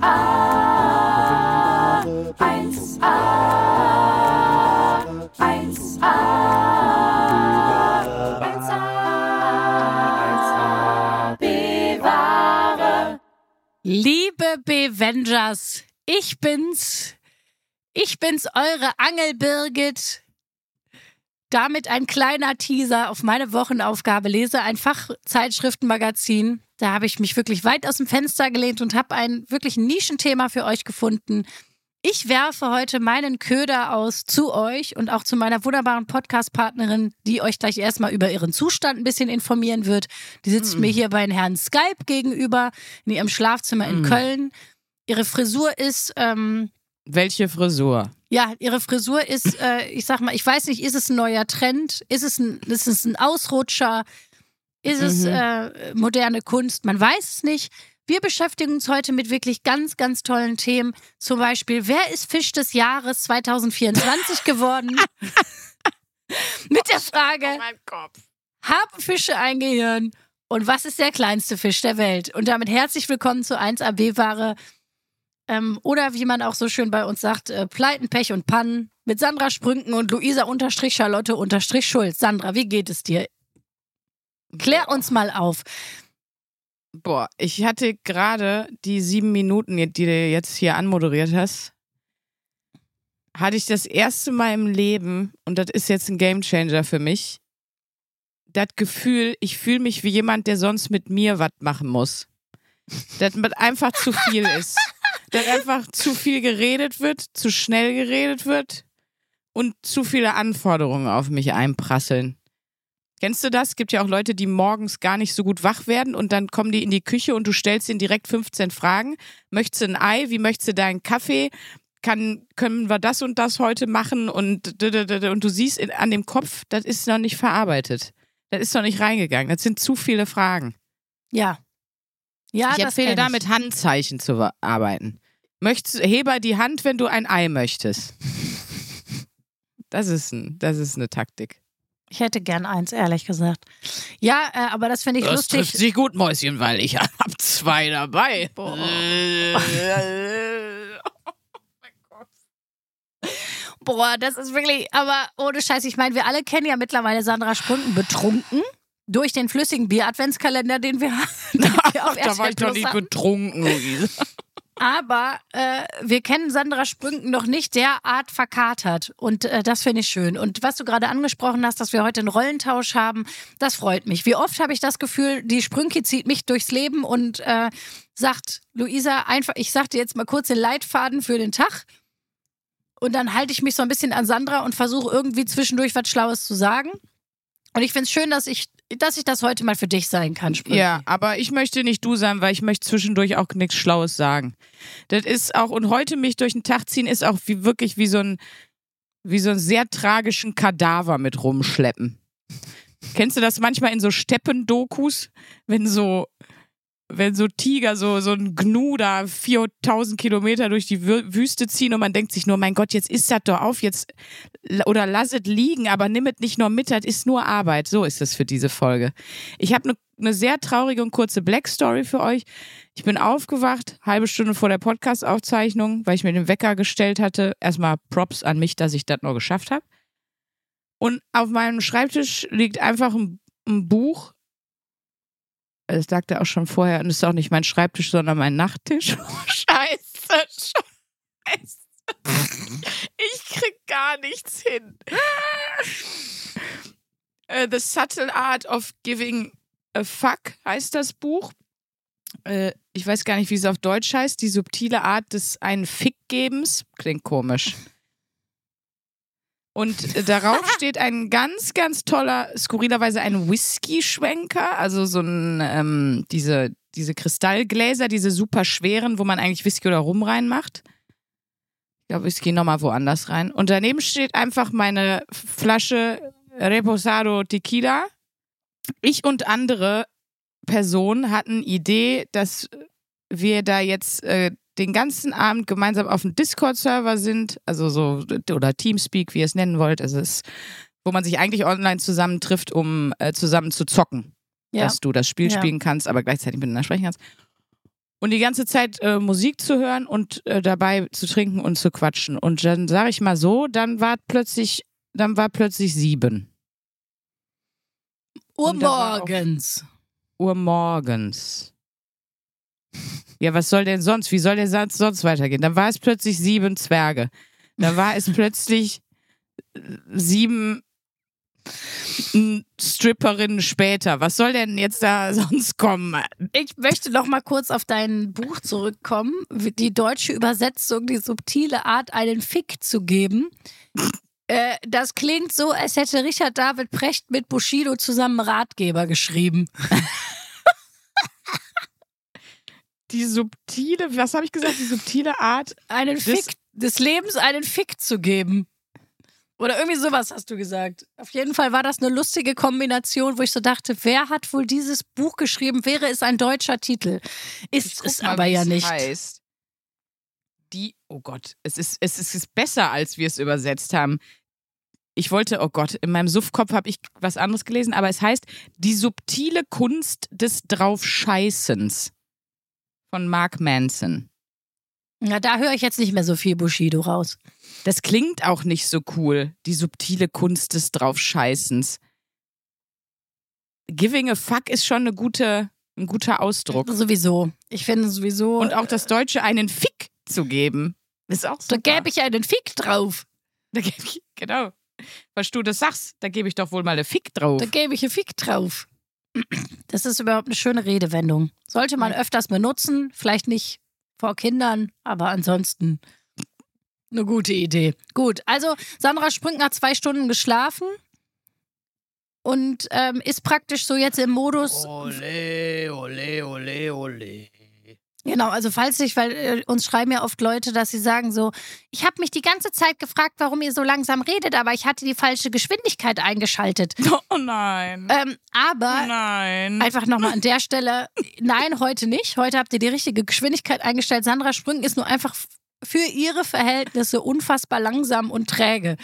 1a, 1a, 1a, 1a, bewahre. Liebe Bevengers, ich bin's. Ich bin's, eure Angel Birgit. Damit ein kleiner Teaser auf meine Wochenaufgabe. Lese ein Fachzeitschriftenmagazin. Da habe ich mich wirklich weit aus dem Fenster gelehnt und habe ein wirklich Nischenthema für euch gefunden. Ich werfe heute meinen Köder aus zu euch und auch zu meiner wunderbaren Podcast-Partnerin, die euch gleich erstmal über ihren Zustand ein bisschen informieren wird. Die sitzt Mhm. mir hier bei Herrn Skype gegenüber in ihrem Schlafzimmer in Mhm. Köln. Ihre Frisur ist, ähm, Welche Frisur? ja, ihre Frisur ist, äh, ich sag mal, ich weiß nicht, ist es ein neuer Trend? Ist es ein, ist es ein Ausrutscher? Ist es Mhm. äh, moderne Kunst? Man weiß es nicht. Wir beschäftigen uns heute mit wirklich ganz, ganz tollen Themen. Zum Beispiel, wer ist Fisch des Jahres 2024 geworden? mit der Frage, mein Kopf. haben Fische ein Gehirn? Und was ist der kleinste Fisch der Welt? Und damit herzlich willkommen zu 1AB-Ware. Ähm, oder wie man auch so schön bei uns sagt, äh, Pleiten, Pech und Pannen mit Sandra Sprünken und Luisa unterstrich Charlotte unterstrich Schulz. Sandra, wie geht es dir? Klär uns mal auf. Boah, ich hatte gerade die sieben Minuten, die du jetzt hier anmoderiert hast, hatte ich das erste Mal im Leben, und das ist jetzt ein Gamechanger für mich, das Gefühl, ich fühle mich wie jemand, der sonst mit mir was machen muss. Mit einfach zu viel ist. Dass einfach zu viel geredet wird, zu schnell geredet wird und zu viele Anforderungen auf mich einprasseln. Kennst du das? Es gibt ja auch Leute, die morgens gar nicht so gut wach werden und dann kommen die in die Küche und du stellst ihnen direkt 15 Fragen. Möchtest du ein Ei? Wie möchtest du deinen Kaffee? Kann, können wir das und das heute machen? Und, und du siehst an dem Kopf, das ist noch nicht verarbeitet. Das ist noch nicht reingegangen. Das sind zu viele Fragen. Ja. Ja, ich empfehle da mit Handzeichen zu arbeiten. Möchtest, hebe die Hand, wenn du ein Ei möchtest. Das ist, ein, das ist eine Taktik. Ich hätte gern eins, ehrlich gesagt. Ja, äh, aber das finde ich Das lustig. trifft sich gut, Mäuschen, weil ich hab zwei dabei. Boah, das ist wirklich, aber ohne Scheiß, ich meine, wir alle kennen ja mittlerweile Sandra Sprünken betrunken durch den flüssigen Bier-Adventskalender, den wir, den wir auf da war ich doch nicht betrunken, Luise. Aber äh, wir kennen Sandra Sprünken noch nicht derart verkatert. Und äh, das finde ich schön. Und was du gerade angesprochen hast, dass wir heute einen Rollentausch haben, das freut mich. Wie oft habe ich das Gefühl, die Sprünki zieht mich durchs Leben und äh, sagt, Luisa, einfach, ich sag dir jetzt mal kurz den Leitfaden für den Tag. Und dann halte ich mich so ein bisschen an Sandra und versuche irgendwie zwischendurch was Schlaues zu sagen. Und ich finde es schön, dass ich, dass ich das heute mal für dich sein kann, Sprünki. Ja, aber ich möchte nicht du sein, weil ich möchte zwischendurch auch nichts Schlaues sagen. Das ist auch, und heute mich durch den Tag ziehen, ist auch wie wirklich wie so ein, wie so einen sehr tragischen Kadaver mit rumschleppen. Kennst du das manchmal in so Steppendokus, wenn so, wenn so Tiger, so, so ein Gnu da 4000 Kilometer durch die Wü- Wüste ziehen und man denkt sich nur, mein Gott, jetzt isst das doch auf, jetzt, oder lass es liegen, aber nimm es nicht nur mit, das ist nur Arbeit. So ist es für diese Folge. Ich habe eine ne sehr traurige und kurze Black Story für euch. Ich bin aufgewacht, halbe Stunde vor der Podcast-Aufzeichnung, weil ich mir den Wecker gestellt hatte. Erstmal Props an mich, dass ich das noch geschafft habe. Und auf meinem Schreibtisch liegt einfach ein, ein Buch. Das sagte er auch schon vorher, und es ist auch nicht mein Schreibtisch, sondern mein Nachttisch. Scheiße, Scheiße. Ich krieg gar nichts hin. Äh, The Subtle Art of Giving a Fuck heißt das Buch. Äh, ich weiß gar nicht, wie es auf Deutsch heißt. Die subtile Art des einen Fickgebens. Klingt komisch. Und äh, darauf steht ein ganz, ganz toller, skurrilerweise ein Whisky-Schwenker, also so ein, ähm, diese, diese Kristallgläser, diese super schweren, wo man eigentlich Whisky oder Rum reinmacht. Ich glaube, Whisky nochmal woanders rein. Und daneben steht einfach meine Flasche Reposado Tequila. Ich und andere Personen hatten Idee, dass wir da jetzt äh, den ganzen Abend gemeinsam auf dem Discord-Server sind, also so, oder Teamspeak, wie ihr es nennen wollt. Also es ist, wo man sich eigentlich online zusammentrifft, um äh, zusammen zu zocken. Ja. Dass du das Spiel Ja. spielen kannst, aber gleichzeitig miteinander sprechen kannst. und die ganze Zeit äh, Musik zu hören und äh, dabei zu trinken und zu quatschen. Und dann sage ich mal so, dann war plötzlich, dann war plötzlich sieben Uhr morgens. Uhr morgens. Ja, was soll denn sonst? Wie soll der Satz sonst weitergehen? Dann war es plötzlich sieben Zwerge. Dann war es plötzlich äh, sieben Stripperinnen später. Was soll denn jetzt da sonst kommen? Ich möchte noch mal kurz auf dein Buch zurückkommen. Die deutsche Übersetzung, die subtile Art, einen Fick zu geben. Äh, das klingt so, als hätte Richard David Precht mit Bushido zusammen Ratgeber geschrieben. Die subtile, was habe ich gesagt? Die subtile Art. Einen Das- Fick des Lebens einen Fick zu geben. Oder irgendwie sowas hast du gesagt. Auf jeden Fall war das eine lustige Kombination, wo ich so dachte, wer hat wohl dieses Buch geschrieben? Wäre es ein deutscher Titel? Ist es mal, aber ja nicht. Heißt. Die, oh Gott, es ist, es ist, es ist besser, als wir es übersetzt haben. Ich wollte, oh Gott, in meinem Suffkopf habe ich was anderes gelesen, aber es heißt Die subtile Kunst des Draufscheißens von Mark Manson. Ja, da höre ich jetzt nicht mehr so viel Bushido raus. Das klingt auch nicht so cool, die subtile Kunst des Draufscheißens. Giving a fuck ist schon eine gute, ein guter Ausdruck. Sowieso. Ich finde sowieso. Und auch das Deutsche einen Fick zu geben, ist auch da super. gäbe ich einen Fick drauf. Da gebe ich, genau. Was du das sagst, da gebe ich doch wohl mal eine Fick drauf. Da gäbe ich einen Fick drauf. Das ist überhaupt eine schöne Redewendung. Sollte man öfters benutzen. Vielleicht nicht vor Kindern, aber ansonsten eine gute Idee. Gut, also Sandra Sprüngner hat zwei Stunden geschlafen und ähm, ist praktisch so jetzt im Modus. Ole, ole, ole, ole. Genau, also falls nicht, weil äh, uns schreiben ja oft Leute, dass sie sagen so, ich habe mich die ganze Zeit gefragt, warum ihr so langsam redet, aber ich hatte die falsche Geschwindigkeit eingeschaltet. Oh nein. Ähm, aber nein. einfach nochmal an der Stelle, nein, heute nicht. Heute habt ihr die richtige Geschwindigkeit eingestellt. Sandra Sprüng ist nur einfach für ihre Verhältnisse unfassbar langsam und träge.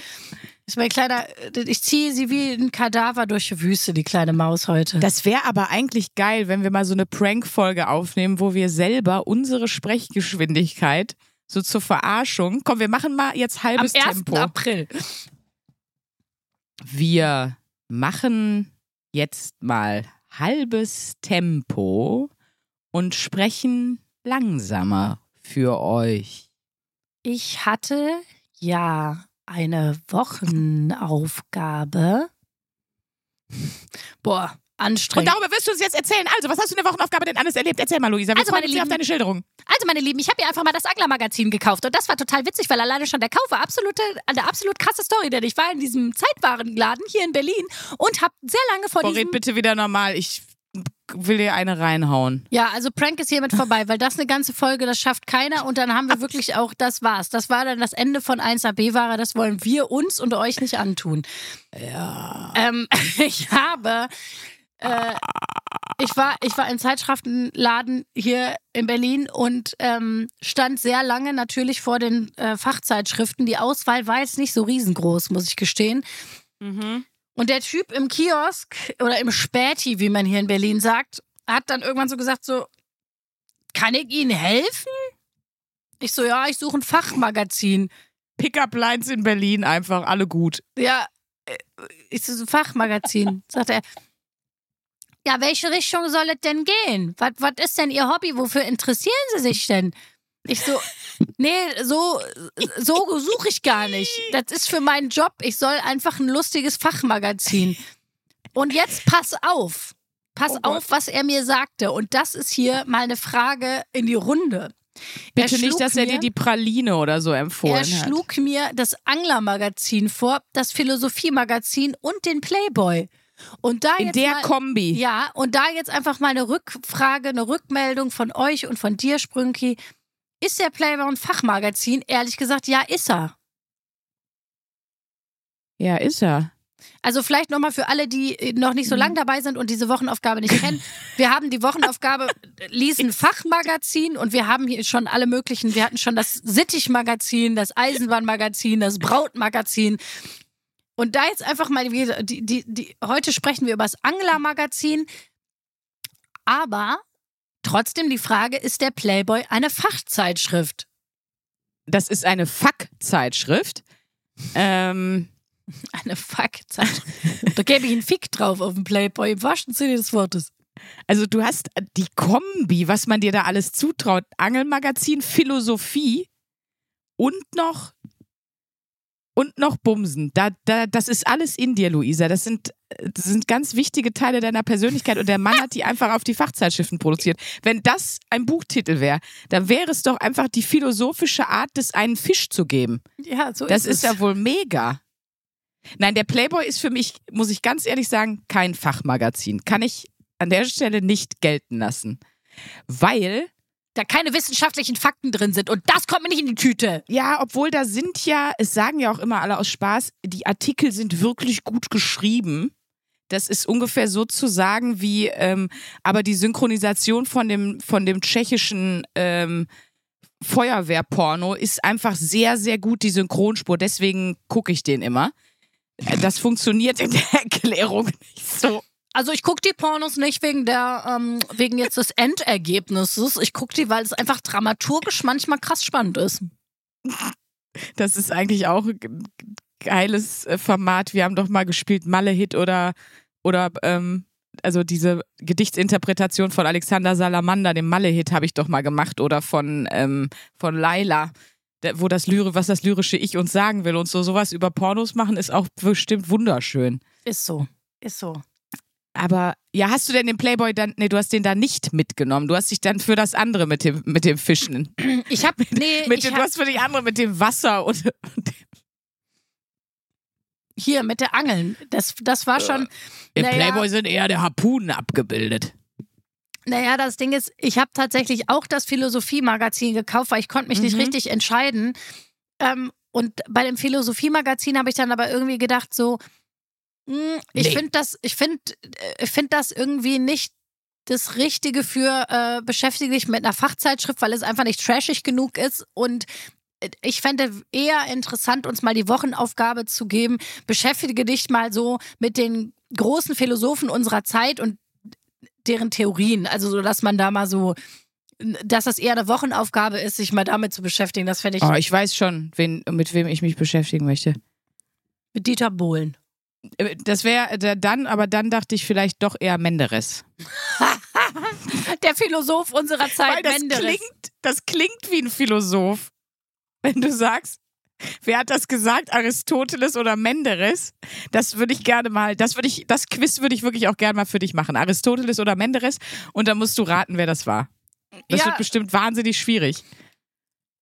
Ist mein kleiner, ich ziehe sie wie ein Kadaver durch die Wüste, die kleine Maus heute. Das wäre aber eigentlich geil, wenn wir mal so eine Prank-Folge aufnehmen, wo wir selber unsere Sprechgeschwindigkeit so zur Verarschung. Komm, wir machen mal jetzt Am halbes 1. Tempo. April. Wir machen jetzt mal halbes Tempo und sprechen langsamer für euch. Ich hatte ja eine Wochenaufgabe. Boah, Und anstrengend. darüber wirst du uns jetzt erzählen. Also, was hast du in der Wochenaufgabe denn alles erlebt? Erzähl mal, Luisa. Wir Also, meine sehr auf Lieben- deine Schilderung. Also, meine Lieben, ich habe mir einfach mal das Anglermagazin gekauft und das war total witzig, weil alleine schon der Kauf war absolute, eine absolut krasse Story, denn ich war in diesem Zeitwarenladen hier in Berlin und habe sehr lange vor Boah, diesem... red bitte wieder normal. Ich will dir eine reinhauen. Ja, also Prank ist hiermit vorbei, weil das eine ganze Folge, das schafft keiner und dann haben wir wirklich auch, das war's. Das war dann das Ende von 1AB-Ware, das wollen wir uns und euch nicht antun. Ja. Ähm, ich habe, äh, ich war, ich war im Zeitschriftenladen hier in Berlin und ähm, stand sehr lange natürlich vor den äh, Fachzeitschriften. Die Auswahl war jetzt nicht so riesengroß, muss ich gestehen. Und der Typ im Kiosk oder im Späti, wie man hier in Berlin sagt, hat dann irgendwann so gesagt so, kann ich Ihnen helfen? Ich so, ja, ich suche ein Fachmagazin. Pickup Lines in Berlin einfach alle gut. Ja, äh, ich so, ein Fachmagazin. Sagt er, ja, welche Richtung soll es denn gehen? Was, was ist denn Ihr Hobby? Wofür interessieren Sie sich denn? Ich so, nee, so, so suche ich gar nicht. Das ist für meinen Job. Ich soll einfach ein lustiges Fachmagazin. Und jetzt pass auf. Pass Oh auf, was er mir sagte. Und das ist hier mal eine Frage in die Runde. Bitte Er nicht, dass er dir die Praline oder so empfohlen er hat. schlug mir das Anglermagazin vor, das Philosophiemagazin und den Playboy. Und da In jetzt der mal, Kombi. ja, und da jetzt einfach mal eine Rückfrage, eine Rückmeldung von euch und von dir, Sprünki. Ist der Playboy ein Fachmagazin? Ehrlich gesagt, ja, ist er. Ja, ist er. Also vielleicht nochmal für alle, die äh, noch nicht so lange dabei sind und diese Wochenaufgabe nicht kennen. Wir haben die Wochenaufgabe, lesen Fachmagazin und wir haben hier schon alle möglichen, wir hatten schon das Sittich-Magazin, das Eisenbahnmagazin, das Brautmagazin. Und da jetzt einfach mal, die, die, die, heute sprechen wir über das Angler-Magazin, aber Trotzdem die Frage, ist der Playboy eine Fachzeitschrift? Das ist eine Fuck-Zeitschrift. Ähm, Eine Fuck-Zeitschrift. da gebe ich einen Fick drauf auf den Playboy, im wahrsten Sinne des Wortes. also du hast die Kombi, was man dir da alles zutraut. Angelmagazin, Philosophie und noch und noch Bumsen. Da, da, das ist alles in dir, Luisa. Das sind, das sind ganz wichtige Teile deiner Persönlichkeit und der Mann hat die einfach auf die Fachzeitschriften produziert. Wenn das ein Buchtitel wäre, dann wäre es doch einfach die philosophische Art, des einen Fisch zu geben. Ja, so Das ist ist ja wohl mega. Nein, der Playboy ist für mich, muss ich ganz ehrlich sagen, kein Fachmagazin. Kann ich an der Stelle nicht gelten lassen. Weil, da keine wissenschaftlichen Fakten drin sind. Und das kommt mir nicht in die Tüte. ja, obwohl da sind ja, es sagen ja auch immer alle aus Spaß, die Artikel sind wirklich gut geschrieben. Das ist ungefähr so zu sagen wie, ähm, aber die Synchronisation von dem, von dem tschechischen ähm, Feuerwehrporno ist einfach sehr, sehr gut, die Synchronspur. Deswegen gucke ich den immer. Äh, Das funktioniert in der Erklärung nicht so. Also ich gucke die Pornos nicht wegen der, ähm, wegen jetzt des Endergebnisses. Ich gucke die, weil es einfach dramaturgisch manchmal krass spannend ist. Das ist eigentlich auch ein geiles äh, Format. Wir haben doch mal gespielt Malle-Hit oder, oder ähm, also diese Gedichtsinterpretation von Alexander Salamander, dem Malle-Hit, habe ich doch mal gemacht. Oder von, ähm, von Laila, wo das Lyre, was das lyrische Ich uns sagen will. Und so sowas über Pornos machen, ist auch bestimmt wunderschön. Ist so. Ist so. Aber ja, hast du denn den Playboy dann, nee, du hast den da nicht mitgenommen. Du hast dich dann für das andere mit dem, mit dem Fischen. Ich habe nee, Mit ich dem, du hab, hast für die andere mit dem Wasser und, und hier mit der Angeln. Das, das war schon. Im naja, Playboy sind eher der Harpunen abgebildet. Naja, das Ding ist, ich habe tatsächlich auch das Philosophie-Magazin gekauft, weil ich konnte mich nicht Mhm. richtig entscheiden. Ähm, und bei dem Philosophie-Magazin habe ich dann aber irgendwie gedacht, so, ich Nee. finde das, ich finde, ich finde das irgendwie nicht das Richtige für äh, beschäftige dich mit einer Fachzeitschrift, weil es einfach nicht trashig genug ist und äh, ich fände eher interessant, uns mal die Wochenaufgabe zu geben. Beschäftige dich mal so mit den großen Philosophen unserer Zeit und deren Theorien. Also so, dass man da mal so, dass das eher eine Wochenaufgabe ist, sich mal damit zu beschäftigen. Das fände ich Oh, ich weiß schon, wen, mit wem ich mich beschäftigen möchte. mit Dieter Bohlen. Äh, Das wäre dann, aber dann dachte ich vielleicht doch eher Menderes. Der Philosoph unserer Zeit, Weil das Menderes. klingt, das klingt wie ein Philosoph. Wenn du sagst, wer hat das gesagt, Aristoteles oder Menderes? Das würde ich gerne mal, das würde ich, das Quiz würde ich wirklich auch gerne mal für dich machen. Aristoteles oder Menderes und dann musst du raten, wer das war. Das Ja. wird bestimmt wahnsinnig schwierig.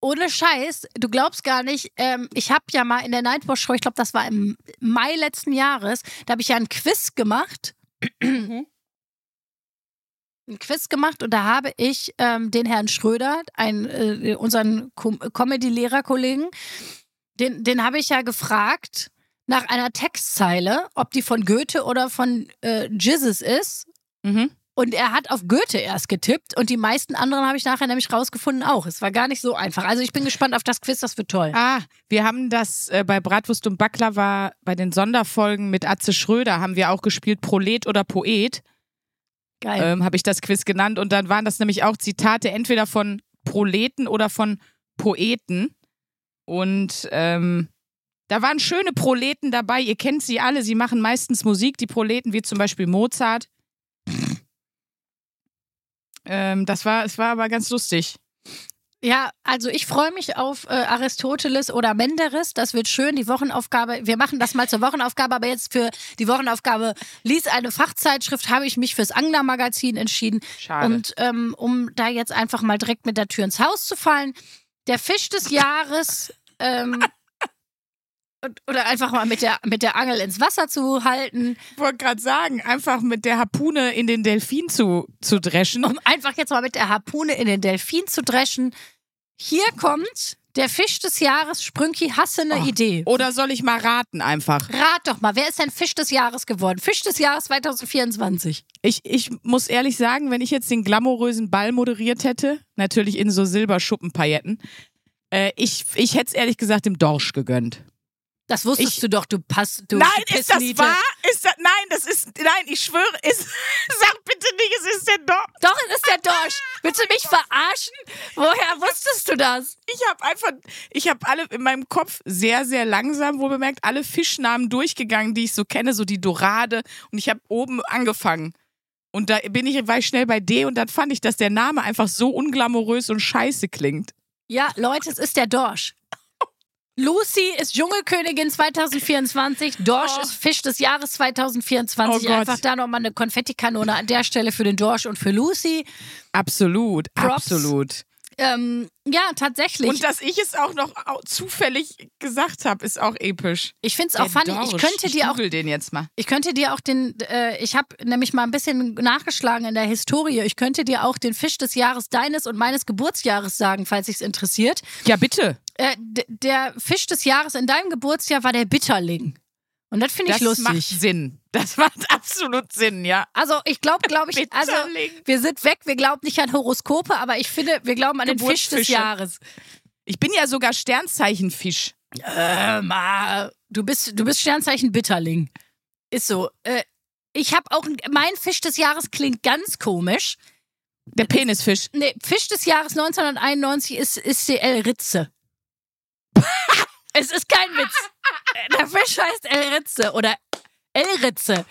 Ohne Scheiß, du glaubst gar nicht, ähm, ich habe ja mal in der Nightwatch Show, ich glaube, das war im Mai letzten Jahres, da habe ich ja ein Quiz gemacht. ein Quiz gemacht und da habe ich ähm, den Herrn Schröder, einen, äh, unseren Com Comedy-Lehrerkollegen, den, den habe ich ja gefragt nach einer Textzeile, ob die von Goethe oder von äh, Jesus ist. Mhm. Und er hat auf Goethe erst getippt und die meisten anderen habe ich nachher nämlich rausgefunden auch. Es war gar nicht so einfach. Also ich bin gespannt auf das Quiz, das wird toll. Ah, wir haben das äh, bei Bratwurst und Baklava bei den Sonderfolgen mit Atze Schröder haben wir auch gespielt Prolet oder Poet. Geil. ähm, habe ich das Quiz genannt. Und dann waren das nämlich auch Zitate entweder von Proleten oder von Poeten. Und ähm, da waren schöne Proleten dabei. Ihr kennt sie alle. Sie machen meistens Musik, die Proleten, wie zum Beispiel Mozart. Ähm, das war, es war aber ganz lustig. Ja, also ich freue mich auf äh, Aristoteles oder Menderes. Das wird schön. Die Wochenaufgabe, wir machen das mal zur Wochenaufgabe, aber jetzt für die Wochenaufgabe lies eine Fachzeitschrift, habe ich mich fürs Angler-Magazin entschieden. Schade. Und ähm, um da jetzt einfach mal direkt mit der Tür ins Haus zu fallen, der Fisch des Jahres ähm, oder einfach mal mit der, mit der Angel ins Wasser zu halten, ich wollte gerade sagen, einfach mit der Harpune in den Delfin zu, zu dreschen. um einfach jetzt mal mit der Harpune in den Delfin zu dreschen. Hier kommt der Fisch des Jahres. Sprünki, hasse eine Oh. Idee. Oder soll ich mal raten einfach? Rat doch mal, wer ist denn Fisch des Jahres geworden? Fisch des Jahres 2024. Ich, ich muss ehrlich sagen, wenn ich jetzt den glamourösen Ball moderiert hätte, natürlich in so Silberschuppenpailletten, äh, ich, ich hätte es ehrlich gesagt dem Dorsch gegönnt. Das wusstest Ich- du doch, du passt. Du nein, ist das wahr? Ist das, nein, das ist, nein, ich schwöre, ist, sag bitte nicht, es ist der Dorsch. Doch, es ist der Dorsch. Willst du mich verarschen? Woher wusstest du das? Ich habe einfach, ich habe alle in meinem Kopf sehr, sehr langsam, wohl bemerkt, alle Fischnamen durchgegangen, die ich so kenne, so die Dorade. Und ich habe oben angefangen. Und da bin ich, war ich schnell bei D und dann fand ich, dass der Name einfach so unglamourös und scheiße klingt. Ja, Leute, es ist der Dorsch. Lucy ist Dschungelkönigin 2024. Dorsch Oh. ist Fisch des Jahres 2024. Oh. Einfach da nochmal eine Konfettikanone an der Stelle für den Dorsch und für Lucy. Absolut, Props. absolut. Ähm, ja, tatsächlich. Und dass ich es auch noch zufällig gesagt habe, ist auch episch. ich finde es auch funny. Ich könnte dir auch den jetzt mal. Ich könnte dir auch den, äh, ich habe nämlich mal ein bisschen nachgeschlagen in der Historie. Ich könnte dir auch den Fisch des Jahres deines und meines Geburtsjahres sagen, falls sich's interessiert. Ja, bitte. Äh, der Fisch des Jahres in deinem Geburtsjahr war der Bitterling. Und das finde ich Das macht lustig. Sinn. Das macht absolut Sinn, ja. Also ich glaube, glaube ich, also wir sind weg, wir glauben nicht an Horoskope, aber ich finde, wir glauben an den Fisch des. Jahres. Ich bin ja sogar Sternzeichenfisch. Äh, ma, du bist, du bist Sternzeichen Bitterling. Ist so. Äh, ich habe auch, mein Fisch des Jahres klingt ganz komisch. Der Penisfisch. Nee, Fisch des Jahres 1991 ist, ist El Ritze. es ist kein Witz. Der Fisch heißt El Ritze oder El Ritze.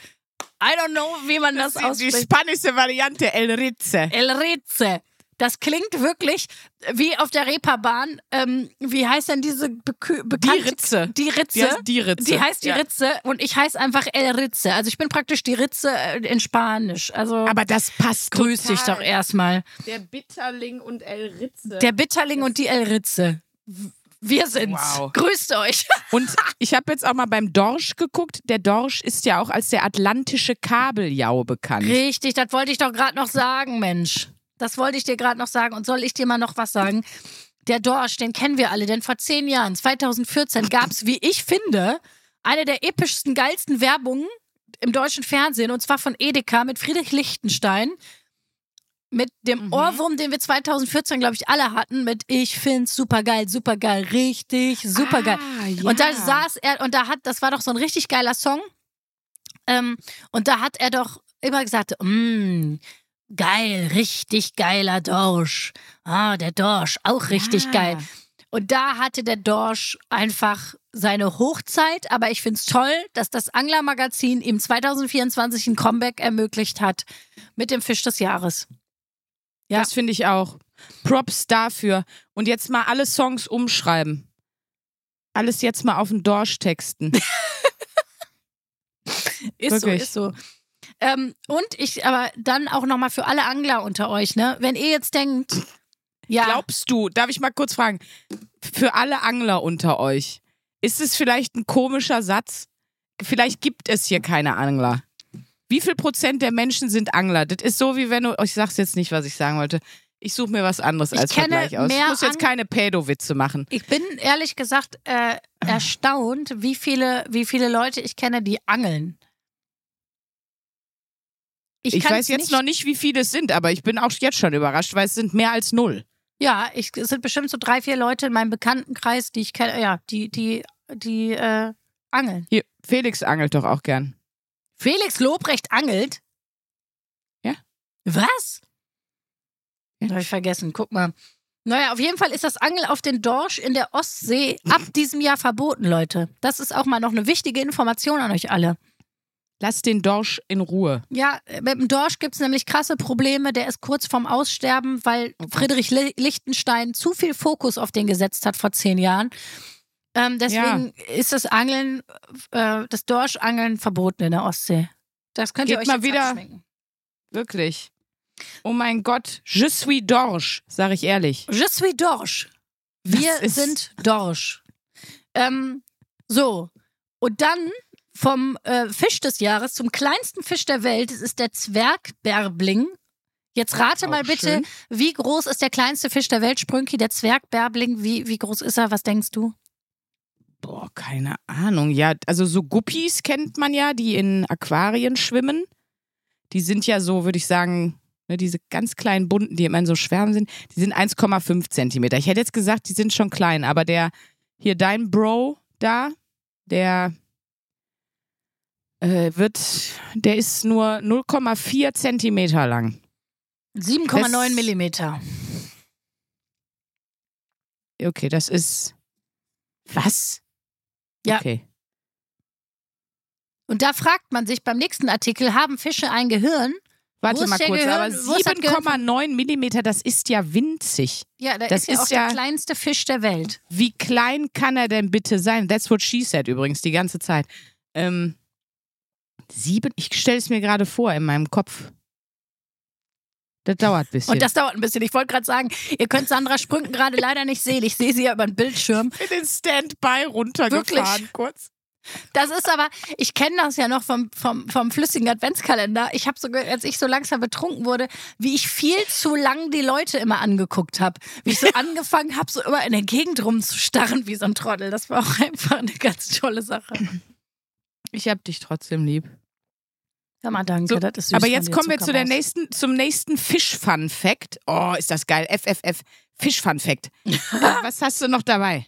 I don't know, wie man das, Das ist die ausspricht. spanische Variante, El Ritze. El Ritze. Das klingt wirklich wie auf der Reeperbahn. Ähm, wie heißt denn diese bekü- bekannte... Ritze. Die Ritze. Die heißt die Ritze. Die heißt die Ja. Ritze und ich heiße einfach El Ritze. Also ich bin praktisch die Ritze äh, in Spanisch. Also Aber das passt grüß total. dich doch erstmal. Der Bitterling und El Ritze. Der Bitterling und die El Ritze. Wir sind's. Wow. Grüßt euch. Und ich habe jetzt auch mal beim Dorsch geguckt. Der Dorsch ist ja auch als der atlantische Kabeljau bekannt. Richtig, das wollte ich doch gerade noch sagen, Mensch. Das wollte ich dir gerade noch sagen. Und soll ich dir mal noch was sagen? Der Dorsch, den kennen wir alle, denn vor zehn Jahren, 2014, gab es, wie ich finde, eine der epischsten, geilsten Werbungen im deutschen Fernsehen, und zwar von Edeka mit Friedrich Lichtenstein. Mit dem Mhm. Ohrwurm, den wir 2014, glaube ich, alle hatten, mit Ich find's super geil, super geil, richtig, super geil. Ah, ja. Und da saß er, und da hat, das war doch so ein richtig geiler Song. Ähm, und da hat er doch immer gesagt, mm, geil, richtig geiler Dorsch. Ah, der Dorsch, auch richtig Ah. geil. Und da hatte der Dorsch einfach seine Hochzeit, aber ich find's toll, dass das Anglermagazin ihm 2024 ein Comeback ermöglicht hat mit dem Fisch des Jahres. Ja. Das finde ich auch. Props dafür. Und jetzt mal alle Songs umschreiben. Alles jetzt mal auf den Dorsch texten. Ist Wirklich. so, ist so. Ähm, und ich, aber dann auch nochmal für alle Angler unter euch, ne? Wenn ihr jetzt denkt, ja, Glaubst du, darf ich mal kurz fragen, für alle Angler unter euch, ist es vielleicht ein komischer Satz? Vielleicht gibt es hier keine Angler. Wie viel Prozent der Menschen sind Angler? Das ist so, wie wenn du, oh, ich sag's jetzt nicht, was ich sagen wollte. Ich suche mir was anderes Ich als Vergleich aus. mehr Ich muss jetzt keine Pädo-Witze machen. ich bin ehrlich gesagt äh, erstaunt, wie viele, wie viele Leute ich kenne, die angeln. Ich, kann's weiß jetzt noch nicht, wie viele es sind, aber ich bin auch jetzt schon überrascht, weil es sind mehr als null. Ja, ich, es sind bestimmt so drei, vier Leute in meinem Bekanntenkreis, die ich kenne, ja, die, die, die äh, angeln. Hier, Felix angelt doch auch gern. Felix Lobrecht angelt? Ja. Was? Ja. Habe ich vergessen. Guck mal. Naja, auf jeden Fall ist das Angeln auf den Dorsch in der Ostsee ab diesem Jahr verboten, Leute. Das ist auch mal noch eine wichtige Information an euch alle. Lass den Dorsch in Ruhe. Ja, mit dem Dorsch gibt es nämlich krasse Probleme. Der ist kurz vorm Aussterben, weil Friedrich Li- Lichtenstein zu viel Fokus auf den gesetzt hat vor zehn Jahren. Ähm, deswegen ist das Angeln, äh, das Dorschangeln verboten in der Ostsee. Das könnt ihr Geht euch mal wieder-. Wirklich. Oh mein Gott, je suis Dorsch, sag ich ehrlich. Je suis Dorsch. Wir sind Dorsch. Ähm, so, und dann vom äh, Fisch des Jahres zum kleinsten Fisch der Welt. Es ist der Zwergbärbling. Jetzt rate mal bitte, schön. wie groß ist der kleinste Fisch der Welt, Sprünki, der Zwergbärbling? Wie, wie groß ist er? Was denkst du? Boah, keine Ahnung. Ja, also so Guppies kennt man ja, die in Aquarien schwimmen. Die sind ja so, würde ich sagen, ne, diese ganz kleinen bunten, die immer in so Schwärmen sind, die sind 1,5 Zentimeter. Ich hätte jetzt gesagt, die sind schon klein, aber der hier dein Bro da, Der äh, wird, der ist nur 0,4 Zentimeter lang. 7,9 Das- Millimeter. Okay, das ist. Was? Ja. Okay. Und da fragt man sich beim nächsten Artikel, haben Fische ein Gehirn? Warte mal kurz, Gehirn- aber wo ist das Gehirn 7,9 Millimeter, das ist ja winzig. Ja, da Das ist ja ist auch ja- der kleinste Fisch der Welt. Wie klein kann er denn bitte sein? That's what she said übrigens die ganze Zeit. Ähm, sieben, ich stelle es mir gerade vor in meinem Kopf. Das dauert ein bisschen. Und das dauert ein bisschen. Ich wollte gerade sagen, ihr könnt Sandra Sprünken gerade leider nicht sehen. Ich sehe sie ja über den Bildschirm. in den Standby runtergefahren kurz. Das ist aber, ich kenne das ja noch vom, vom, vom flüssigen Adventskalender. Ich habe so, ge- als ich so langsam betrunken wurde, wie ich viel zu lang die Leute immer angeguckt habe. Wie ich so angefangen habe, so immer in der Gegend rumzustarren wie so ein Trottel. Das war auch einfach eine ganz tolle Sache. Ich hab dich trotzdem lieb. Ja, mal danke. So, das ist süß Aber jetzt kommen wir zu der nächsten, zum nächsten Fisch-Fun-Fact. Oh, ist das geil. FFF. Fisch-Fun-Fact. äh, was hast du noch dabei?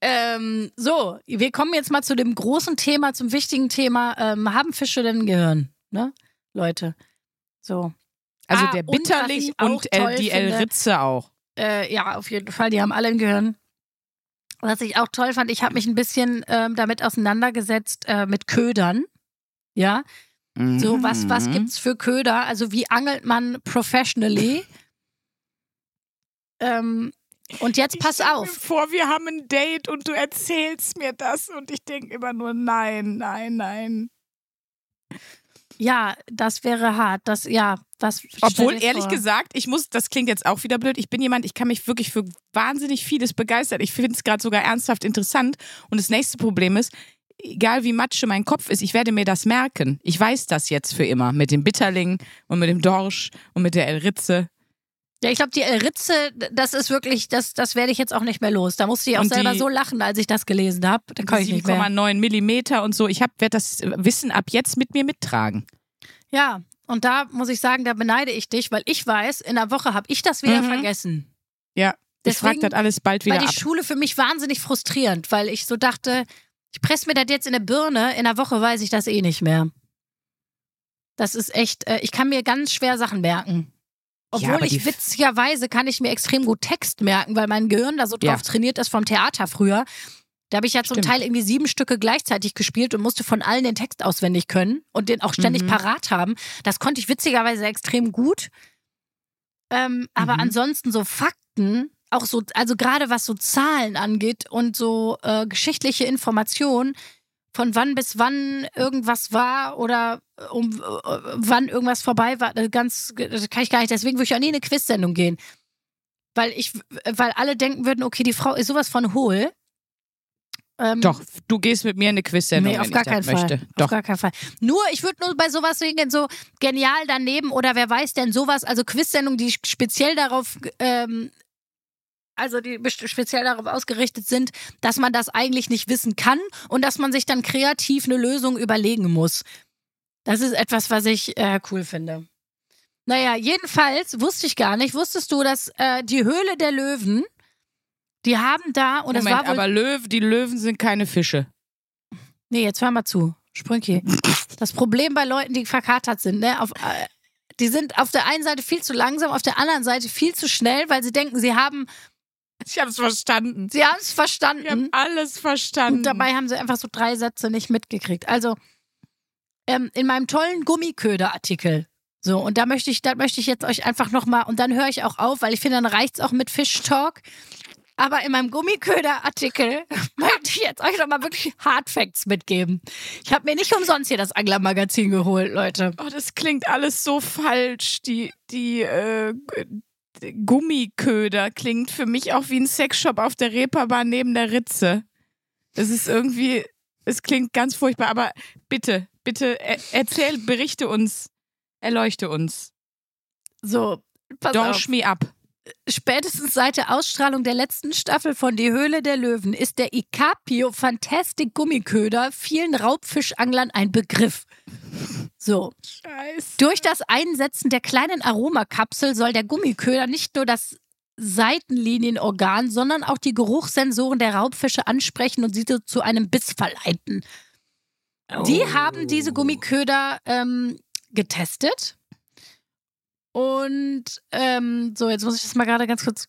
Ähm, so, wir kommen jetzt mal zu dem großen Thema, zum wichtigen Thema. Ähm, haben Fische denn ein Gehirn? Ne, Leute? So. Also Ah, der und Bitterling und, El, toll die El-Ritze auch. Äh, ja, auf jeden Fall, die haben alle ein Gehirn. Was ich auch toll fand, ich habe mich ein bisschen ähm, damit auseinandergesetzt äh, mit Ködern. Ja, so was, was Mhm. gibt's für Köder? Also wie angelt man professionally? ähm, und jetzt pass Mir auf. vor, wir haben ein Date und du erzählst mir das und ich denke immer nur nein, nein, nein. Ja, das wäre hart. Das, ja, das. Obwohl, ehrlich vor. gesagt, ich muss, das klingt jetzt auch wieder blöd, ich bin jemand, ich kann mich wirklich für wahnsinnig vieles begeistern. Ich finde es gerade sogar ernsthaft interessant. Und das nächste Problem ist, egal wie Matsche mein Kopf ist, ich werde mir das merken. Ich weiß das jetzt für immer. Mit dem Bitterling und mit dem Dorsch und mit der El-Ritze. Ja, ich glaube, die Ritze, das ist wirklich, das, das werde ich jetzt auch nicht mehr los. Da musste ich auch Und selber die- so lachen, als ich das gelesen habe. Da kann ich nicht mehr. 7,9 Millimeter und so. Ich werde das Wissen ab jetzt mit mir mittragen. Ja, und da muss ich sagen, da beneide ich dich, weil ich weiß, in der Woche habe ich das wieder Mhm. vergessen. Ja, ich frage Deswegen das alles bald wieder War die ab. Schule für mich wahnsinnig frustrierend, weil ich so dachte, ich presse mir das jetzt in der Birne, in der Woche weiß ich das eh nicht mehr. Das ist echt, äh, ich kann mir ganz schwer Sachen merken. Obwohl aber ich witzigerweise kann ich mir extrem gut Text merken, weil mein Gehirn da so drauf Ja. trainiert ist vom Theater früher. Da habe ich ja zum Stimmt. Teil irgendwie sieben Stücke gleichzeitig gespielt und musste von allen den Text auswendig können und den auch ständig Mhm. parat haben. Das konnte ich witzigerweise extrem gut. Ähm, aber Mhm. ansonsten so Fakten, auch so, also gerade was so Zahlen angeht und so äh, geschichtliche Informationen, von wann bis wann irgendwas war oder äh, um äh, wann irgendwas vorbei war, äh, ganz, das kann ich gar nicht. Deswegen würde ich auch nie in eine Quiz-Sendung gehen. Weil ich, weil alle denken würden, okay, die Frau ist sowas von hohl. Ähm, Doch, du gehst mit mir in eine Quizsendung, Nee, auf wenn gar ich keinen Fall. möchte. Auf Doch. gar keinen Fall. Nur, ich würde nur bei sowas wegen so genial daneben oder wer weiß denn sowas, also Quiz-Sendungen, die speziell darauf, ähm, also die speziell darauf ausgerichtet sind, dass man das eigentlich nicht wissen kann und dass man sich dann kreativ eine Lösung überlegen muss. Das ist etwas, was ich äh, cool finde. Naja, jedenfalls wusste ich gar nicht, wusstest du, dass äh, die Höhle der Löwen, die haben da, und das Moment, war wohl aber Löw, die Löwen sind keine Fische. Nee, jetzt hör mal zu. Sprünki. Das Problem bei Leuten, die verkatert sind, ne, auf, äh, die sind auf der einen Seite viel zu langsam, auf der anderen Seite viel zu schnell, weil sie denken, sie haben Ich hab's verstanden. sie haben es Ich hab verstanden. alles verstanden. Und dabei haben sie einfach so drei Sätze nicht mitgekriegt. Also ähm, in meinem tollen Gummiköder-Artikel. So, und da möchte ich, da möchte ich jetzt euch einfach nochmal, und dann höre ich auch auf, weil ich finde, dann reicht's auch mit Fish Talk. Aber in meinem Gummiköder-Artikel möchte ich jetzt euch nochmal wirklich Hard Facts mitgeben. Ich habe mir nicht umsonst hier das Angler-Magazin geholt, Leute. Oh, das klingt alles so falsch. Die, die äh, Gummiköder klingt für mich auch wie ein Sexshop auf der Reeperbahn neben der Ritze. Das ist irgendwie, es klingt ganz furchtbar. Aber bitte, bitte er, erzähl, berichte uns, erleuchte uns. So, pass Dorsch auf. me up. Spätestens seit der Ausstrahlung der letzten Staffel von Die Höhle der Löwen ist der Icapio Fantastic Gummiköder vielen Raubfischanglern ein Begriff. So. Scheiße. Durch das Einsetzen der kleinen Aromakapsel soll der Gummiköder nicht nur das Seitenlinienorgan, sondern auch die Geruchssensoren der Raubfische ansprechen und sie zu einem Biss verleiten. Die haben diese Gummiköder ähm, getestet. Und ähm, so, jetzt muss ich das mal gerade ganz kurz.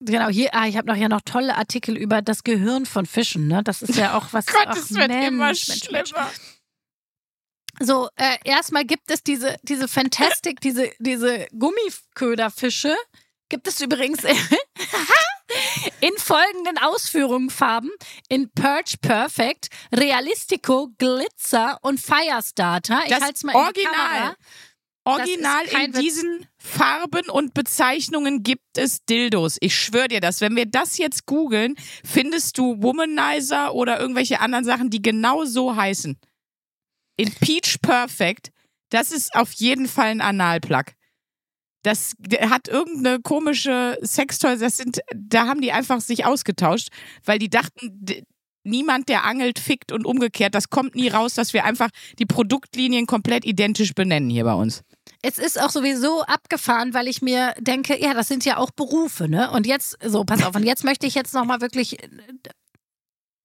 Genau, hier, ah, ich habe noch ja noch tolle Artikel über das Gehirn von Fischen, ne? Das ist ja auch was. Gott, ach, es wird Mensch, immer Mensch, Mensch. schlimmer. So, äh, erstmal gibt es diese, diese Fantastic, diese, diese Gummiköderfische. Gibt es übrigens in folgenden Ausführungen Farben: in Perch Perfect, Realistico, Glitzer und Firestarter. Ich halte es mal in die Original. Kamera. Original in Witz. diesen Farben und Bezeichnungen gibt es Dildos. Ich schwöre dir das. Wenn wir das jetzt googeln, findest du Womanizer oder irgendwelche anderen Sachen, die genau so heißen. In Peach Perfect, das ist auf jeden Fall ein Analplug. Das hat irgendeine komische Sextoy, das sind, da haben die einfach sich ausgetauscht, weil die dachten, niemand, der angelt, fickt und umgekehrt. Das kommt nie raus, dass wir einfach die Produktlinien komplett identisch benennen hier bei uns. Es ist auch sowieso abgefahren, weil ich mir denke, ja, das sind ja auch Berufe, ne? Und jetzt, so, pass auf, und jetzt möchte ich jetzt nochmal wirklich.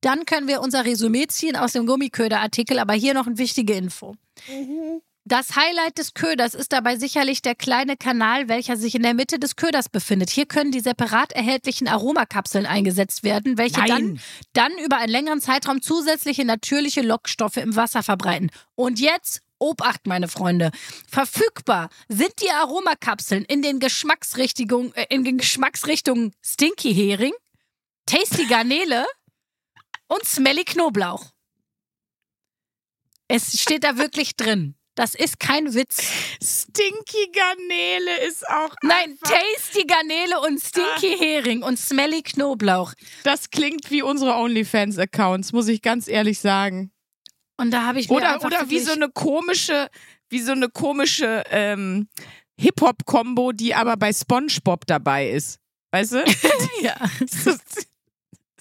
Dann können wir unser Resümee ziehen aus dem Gummiköder-Artikel, aber hier noch eine wichtige Info. Das Highlight des Köders ist dabei sicherlich der kleine Kanal, welcher sich in der Mitte des Köders befindet. Hier können die separat erhältlichen Aromakapseln eingesetzt werden, welche dann, dann über einen längeren Zeitraum zusätzliche natürliche Lockstoffe im Wasser verbreiten. Und jetzt, Obacht, meine Freunde, verfügbar sind die Aromakapseln in den Geschmacksrichtungen, äh, in den Geschmacksrichtungen Stinky Hering, Tasty Garnele und Smelly Knoblauch. Es steht da wirklich drin. Das ist kein Witz. Stinky Garnele ist auch. Nein, Tasty Garnele und Stinky Hering und Smelly Knoblauch. Das klingt wie unsere OnlyFans-Accounts, muss ich ganz ehrlich sagen. Und da habe ich mir Oder, oder wie so eine komische, wie so eine komische ähm, Hip-Hop-Kombo, die aber bei SpongeBob dabei ist. Weißt du? ja.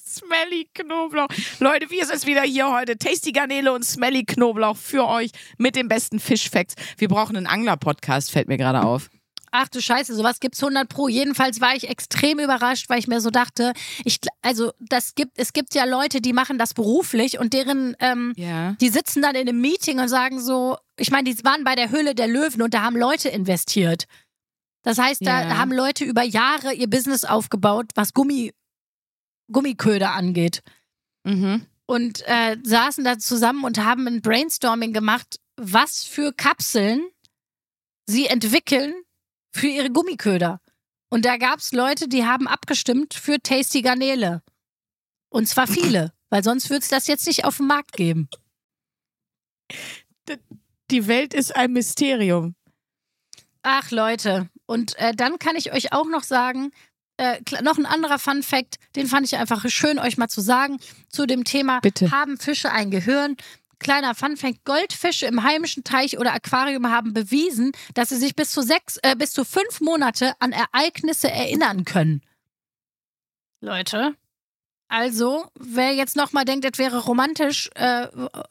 Smelly Knoblauch. Leute, wir sind wieder hier heute. Tasty Garnele und Smelly Knoblauch für euch mit den besten Fischfacts. Wir brauchen einen Angler-Podcast, fällt mir gerade auf. Ach du Scheiße, sowas gibt's 100 pro. Jedenfalls war ich extrem überrascht, weil ich mir so dachte, ich, also das gibt, es gibt ja Leute, die machen das beruflich und deren, ähm, Ja. die sitzen dann in einem Meeting und sagen so, ich meine, die waren bei der Höhle der Löwen und da haben Leute investiert. Das heißt, da Ja. haben Leute über Jahre ihr Business aufgebaut, was Gummi, Gummiköder angeht. Mhm. und äh, saßen da zusammen und haben ein Brainstorming gemacht, was für Kapseln sie entwickeln für ihre Gummiköder. Und da gab es Leute, die haben abgestimmt für Tasty Garnele. Und zwar viele, weil sonst würde es das jetzt nicht auf dem Markt geben. Die Welt ist ein Mysterium. Ach Leute, und äh, dann kann ich euch auch noch sagen, äh, noch ein anderer Fun Fact, den fand ich einfach schön, euch mal zu sagen, zu dem Thema, Bitte. haben Fische ein Gehirn? Kleiner Fun Fact, Goldfische im heimischen Teich oder Aquarium haben bewiesen, dass sie sich bis zu sechs, äh, bis zu fünf Monate an Ereignisse erinnern können. Leute, also, wer jetzt nochmal denkt, es wäre romantisch, äh,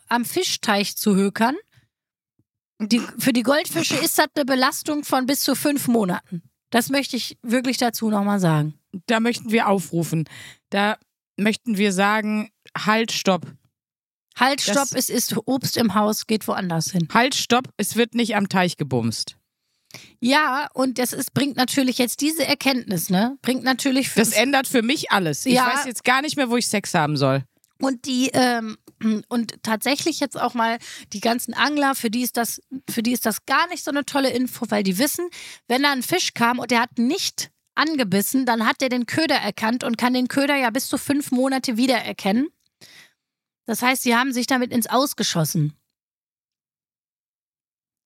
am Fischteich zu hökern, die, für die Goldfische ist das eine Belastung von bis zu fünf Monaten. Das möchte ich wirklich dazu nochmal sagen. Da möchten wir aufrufen. Da möchten wir sagen, halt, stopp. Halt, stopp, Das- es ist Obst im Haus, geht woanders hin. Halt, stopp, es wird nicht am Teich gebumst. Ja, und das ist, bringt natürlich jetzt diese Erkenntnis, ne? Bringt natürlich Das ändert für mich alles. Ich Ja. weiß jetzt gar nicht mehr, wo ich Sex haben soll. und die ähm, und tatsächlich jetzt auch mal die ganzen Angler, für die ist das, für die ist das gar nicht so eine tolle Info, weil die wissen, wenn da ein Fisch kam und der hat nicht angebissen, dann hat der den Köder erkannt und kann den Köder ja bis zu fünf Monate wiedererkennen. Das heißt, sie haben sich damit ins Ausgeschossen.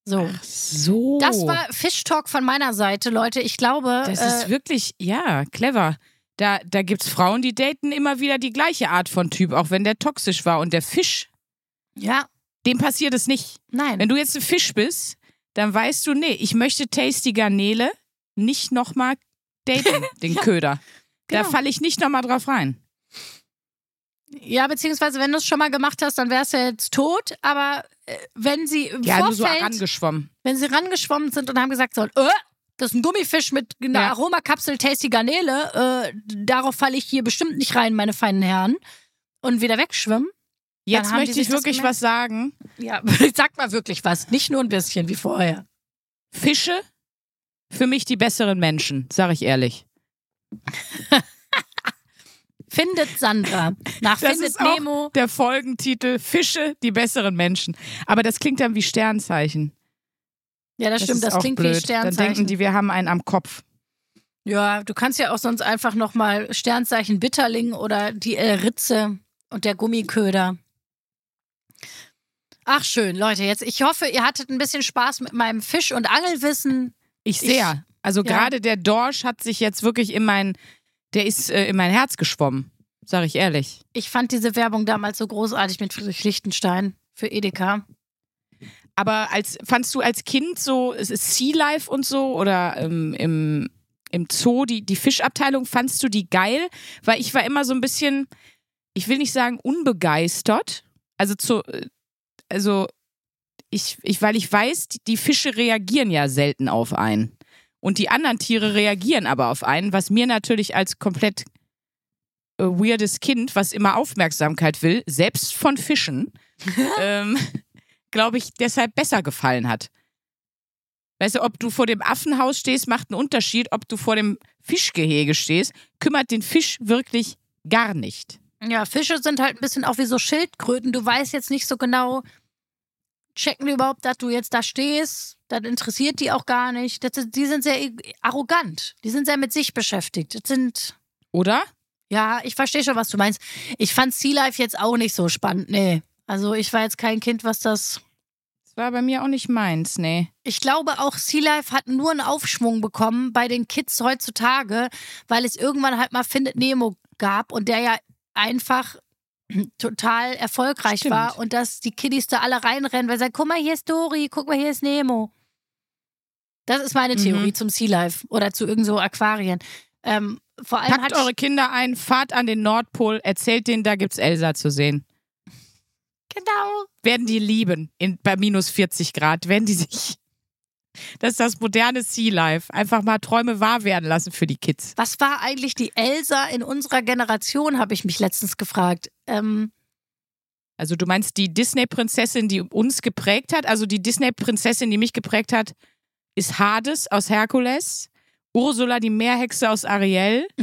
So. So. Das war Fischtalk von meiner Seite, Leute. Ich glaube, Das äh, ist wirklich, ja, clever. Da, da gibt es Frauen, die daten immer wieder die gleiche Art von Typ, auch wenn der toxisch war. Und der Fisch, ja, dem passiert es nicht. nein. Wenn du jetzt ein Fisch bist, dann weißt du, nee, ich möchte Tasty Garnele nicht nochmal daten, den Köder. Da genau. falle ich nicht nochmal drauf rein. Ja, beziehungsweise wenn du es schon mal gemacht hast, dann wärst du jetzt tot. Aber äh, wenn sie im Ja, nur so Vorfeld, angeschwommen. wenn sie rangeschwommen sind und haben gesagt so, äh, das ist ein Gummifisch mit einer Ja. Aromakapsel Tasty Garnele. Äh, darauf falle ich hier bestimmt nicht rein, meine feinen Herren. Und wieder wegschwimmen. Jetzt möchte ich wirklich was sagen. Ja, sag mal wirklich was. Nicht nur ein bisschen wie vorher. Fische, für mich die besseren Menschen, sag ich ehrlich. Findet Sandra. Nach Das Findet ist auch Nemo. der Folgentitel Fische, die besseren Menschen. Aber das klingt dann wie Sternzeichen. Ja, das, stimmt. ist Das klingt blöd. wie Sternzeichen. Dann denken die, wir haben einen am Kopf. Ja, du kannst ja auch sonst einfach nochmal Sternzeichen Bitterling oder die äh, Ritze und der Gummiköder. Ach schön, Leute, jetzt ich hoffe, ihr hattet ein bisschen Spaß mit meinem Fisch- und Angelwissen. Ich sehr. Also Ja. gerade der Dorsch hat sich jetzt wirklich in mein, der ist äh, in mein Herz geschwommen, sag ich ehrlich. Ich fand diese Werbung damals so großartig mit Friedrich Lichtenstein für Edeka. Aber als fandst du als Kind so Sea Life und so oder ähm, im, im Zoo die, die Fischabteilung, fandst du die geil? Weil ich war immer so ein bisschen, ich will nicht sagen unbegeistert. Also zu, äh, also ich, ich, weil ich weiß, die, die Fische reagieren ja selten auf einen. Und die anderen Tiere reagieren aber auf einen, was mir natürlich als komplett äh, weirdes Kind, was immer Aufmerksamkeit will, selbst von Fischen, ähm, glaube ich, deshalb besser gefallen hat. Weißt du, ob du vor dem Affenhaus stehst, macht einen Unterschied. Ob du vor dem Fischgehege stehst, kümmert den Fisch wirklich gar nicht. Ja, Fische sind halt ein bisschen auch wie so Schildkröten. Du weißt jetzt nicht so genau, checken die überhaupt, dass du jetzt da stehst. Das interessiert die auch gar nicht. Das, die sind sehr arrogant. Die sind sehr mit sich beschäftigt. Das sind, Oder? ja, ich verstehe schon, was du meinst. Ich fand Sea Life jetzt auch nicht so spannend. Nee. Also ich war jetzt kein Kind, was das. Das war bei mir auch nicht meins, nee. Ich glaube auch, Sea Life hat nur einen Aufschwung bekommen bei den Kids heutzutage, weil es irgendwann halt mal Findet Nemo gab und der ja einfach total erfolgreich Stimmt. war und dass die Kiddies da alle reinrennen, weil sie sagen, guck mal, hier ist Dory, guck mal, hier ist Nemo. Das ist meine Mhm. Theorie zum Sea Life oder zu irgend so Aquarien. Ähm, vor allem Packt eure Kinder ein, fahrt an den Nordpol, erzählt denen, da gibt's Elsa zu sehen. genau. Werden die lieben, in, bei minus 40 Grad, werden die sich. Das ist das moderne Sea Life. Einfach mal Träume wahr werden lassen für die Kids. Was war eigentlich die Elsa in unserer Generation, habe ich mich letztens gefragt. Ähm, Also du meinst die Disney-Prinzessin, die uns geprägt hat? Also die Disney-Prinzessin, die mich geprägt hat, ist Hades aus Herkules, Ursula die Meerhexe aus Ariel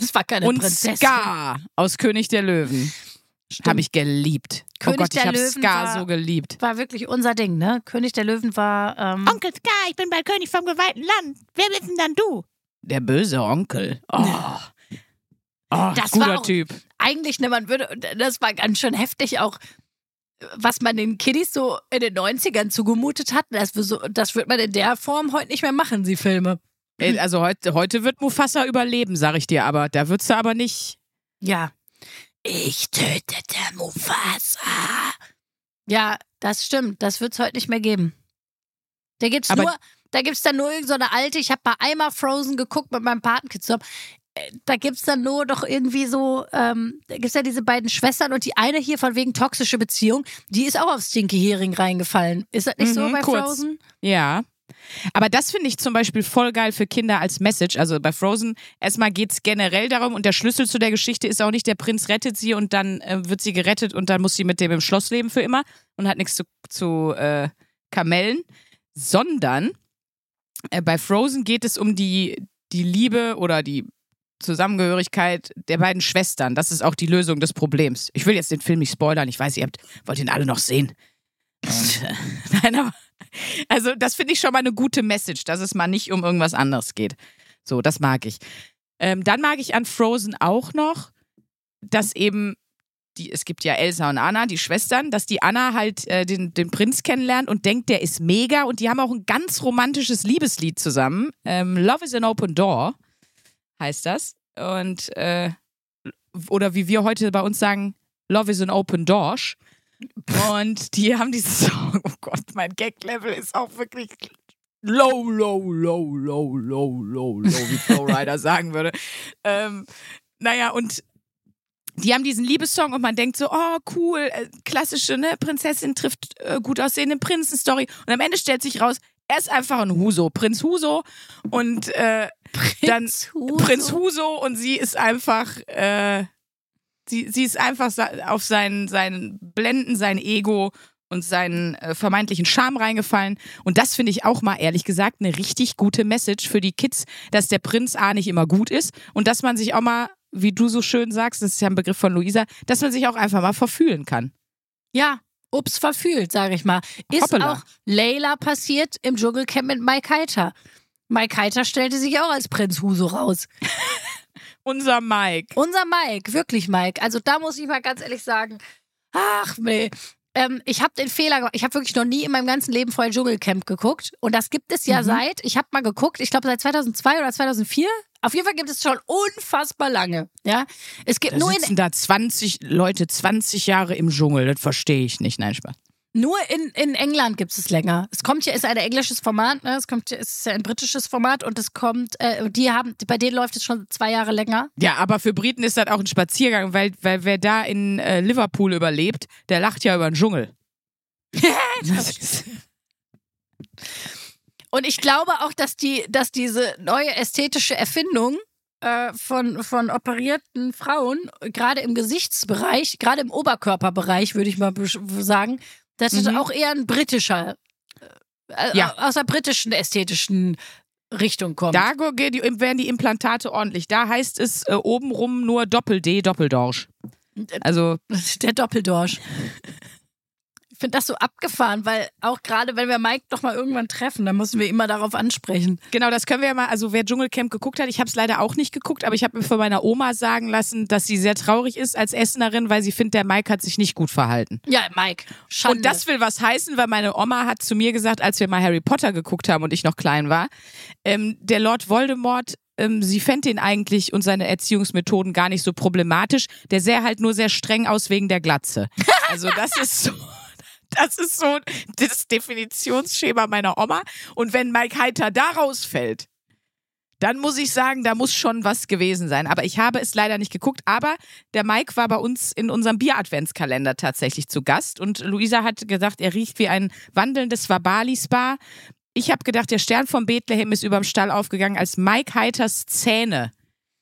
das war keine und Prinzessin. Scar aus König der Löwen. Habe ich geliebt. König oh Gott, ich der habe Löwen Scar war- so geliebt. war wirklich unser Ding, ne? König der Löwen war. Ähm, Onkel Scar, ich bin bald König vom geweihten Land. Wer bist denn dann du? Der böse Onkel. Oh, oh Das guter war auch- Typ. eigentlich, ne, man würde, das war ganz schön heftig auch, was man den Kiddies so in den 90ern zugemutet hat. Das, so, das wird man in der Form heute nicht mehr machen, die Filme. Also heute, heute wird Mufasa überleben, sag ich dir, aber da würdest du aber nicht. Ja. Ich tötete Mufasa. Ja, das stimmt. Das wird es heute nicht mehr geben. Da gibt's Aber- nur, da gibt's dann nur irgend so eine alte, ich habe mal einmal Frozen geguckt mit meinem Patenkind zusammen. Da gibt's dann nur doch irgendwie so, ähm, da gibt's ja diese beiden Schwestern und die eine hier von wegen toxische Beziehung, die ist auch auf Stinky Hering reingefallen. Ist das nicht so Mhm, bei kurz. Frozen? Ja. Aber das finde ich zum Beispiel voll geil für Kinder als Message. Also bei Frozen, erstmal geht es generell darum und der Schlüssel zu der Geschichte ist auch nicht, der Prinz rettet sie und dann äh, wird sie gerettet und dann muss sie mit dem im Schloss leben für immer und hat nichts zu, zu äh, Kamellen, sondern äh, bei Frozen geht es um die, die Liebe oder die Zusammengehörigkeit der beiden Schwestern. Das ist auch die Lösung des Problems. Ich will jetzt den Film nicht spoilern. Ich weiß, ihr habt, wollt ihn alle noch sehen. Nein, aber also das finde ich schon mal eine gute Message, dass es mal nicht um irgendwas anderes geht. So, das mag ich. Ähm, dann mag ich an Frozen auch noch, dass eben die, es gibt ja Elsa und Anna, die Schwestern, dass die Anna halt äh, den, den Prinz kennenlernt und denkt, der ist mega und die haben auch ein ganz romantisches Liebeslied zusammen. Ähm, Love is an Open Door heißt das. Und äh, oder wie wir heute bei uns sagen, Love is an Open Dorsch. Und die haben diesen Song, oh Gott, mein Gag-Level ist auch wirklich low, low, low, low, low, low, low, wie Flowrider sagen würde. Ähm, naja, und die haben diesen Liebessong und man denkt so, oh cool, äh, klassische ne, Prinzessin trifft äh, gut aussehende Prinzen-Story. Und am Ende stellt sich raus, Er ist einfach ein Huso, Prinz Huso und äh, dann Huso. Prinz Huso und sie ist einfach, äh, sie, sie ist einfach auf seinen, seinen Blenden, sein Ego und seinen äh, vermeintlichen Charme reingefallen. Und das finde ich auch mal ehrlich gesagt eine richtig gute Message für die Kids, dass der Prinz A nicht immer gut ist und dass man sich auch mal, wie du so schön sagst, das ist ja ein Begriff von Luisa, dass man sich auch einfach mal verfühlen kann. Ja, ups, verfühlt, sage ich mal. Ist Hoppala. auch Layla passiert im Dschungelcamp mit Mike Heiter. Mike Heiter stellte sich auch als Prinz Huso raus. Unser Mike. Unser Mike, wirklich Mike. Also da muss ich mal ganz ehrlich sagen, ach nee. Ähm, ich habe den Fehler gemacht. Ich habe wirklich noch nie in meinem ganzen Leben vorher Dschungelcamp geguckt. Und das gibt es ja Mhm. seit, ich habe mal geguckt, ich glaube seit 2002 oder 2004. Auf jeden Fall gibt es schon unfassbar lange. Ja, es gibt Da nur in sitzen da 20 Leute, 20 Jahre im Dschungel. Das verstehe ich nicht. Nein, Spaß. Nur in, in England gibt es länger. Es kommt hier, ist ein englisches Format, ne? Es kommt, hier- es ist ja ein britisches Format und es kommt, äh, die haben, bei denen läuft es schon zwei Jahre länger. Ja, aber für Briten ist das auch ein Spaziergang, weil, weil wer da in äh, Liverpool überlebt, der lacht ja über den Dschungel. Und ich glaube auch, dass die, dass diese neue ästhetische Erfindung äh, von, von operierten Frauen, gerade im Gesichtsbereich, gerade im Oberkörperbereich, würde ich mal sagen, das Mhm. auch eher ein britischer, äh, Ja. aus der britischen ästhetischen Richtung kommt. da werden die Implantate ordentlich. Da heißt es äh, obenrum nur Doppel-D, Doppeldorsch. Also, Der Doppeldorsch. Ich finde das so abgefahren, weil auch gerade wenn wir Mike doch mal irgendwann treffen, dann müssen wir immer darauf ansprechen. genau, das können wir ja mal, also wer Dschungelcamp geguckt hat, ich habe es leider auch nicht geguckt, aber ich habe mir von meiner Oma sagen lassen, dass sie sehr traurig ist als Essenerin, weil sie findet, der Mike hat sich nicht gut verhalten. Ja, Mike. Schande. Und das will was heißen, weil meine Oma hat zu mir gesagt, als wir mal Harry Potter geguckt haben und ich noch klein war, ähm, der Lord Voldemort, ähm, sie fände ihn eigentlich und seine Erziehungsmethoden gar nicht so problematisch. Der sähe halt nur sehr streng aus wegen der Glatze. Also das ist so. Das ist so das Definitionsschema meiner Oma. Und wenn Mike Heiter da rausfällt, dann muss ich sagen, da muss schon was gewesen sein. Aber ich habe es leider nicht geguckt. Aber der Mike war bei uns in unserem Bier-Adventskalender tatsächlich zu Gast. Und Luisa hat gesagt, er riecht wie ein wandelndes Wabali-Spa. Ich habe gedacht, der Stern von Bethlehem ist überm Stall aufgegangen, als Mike Heiters Zähne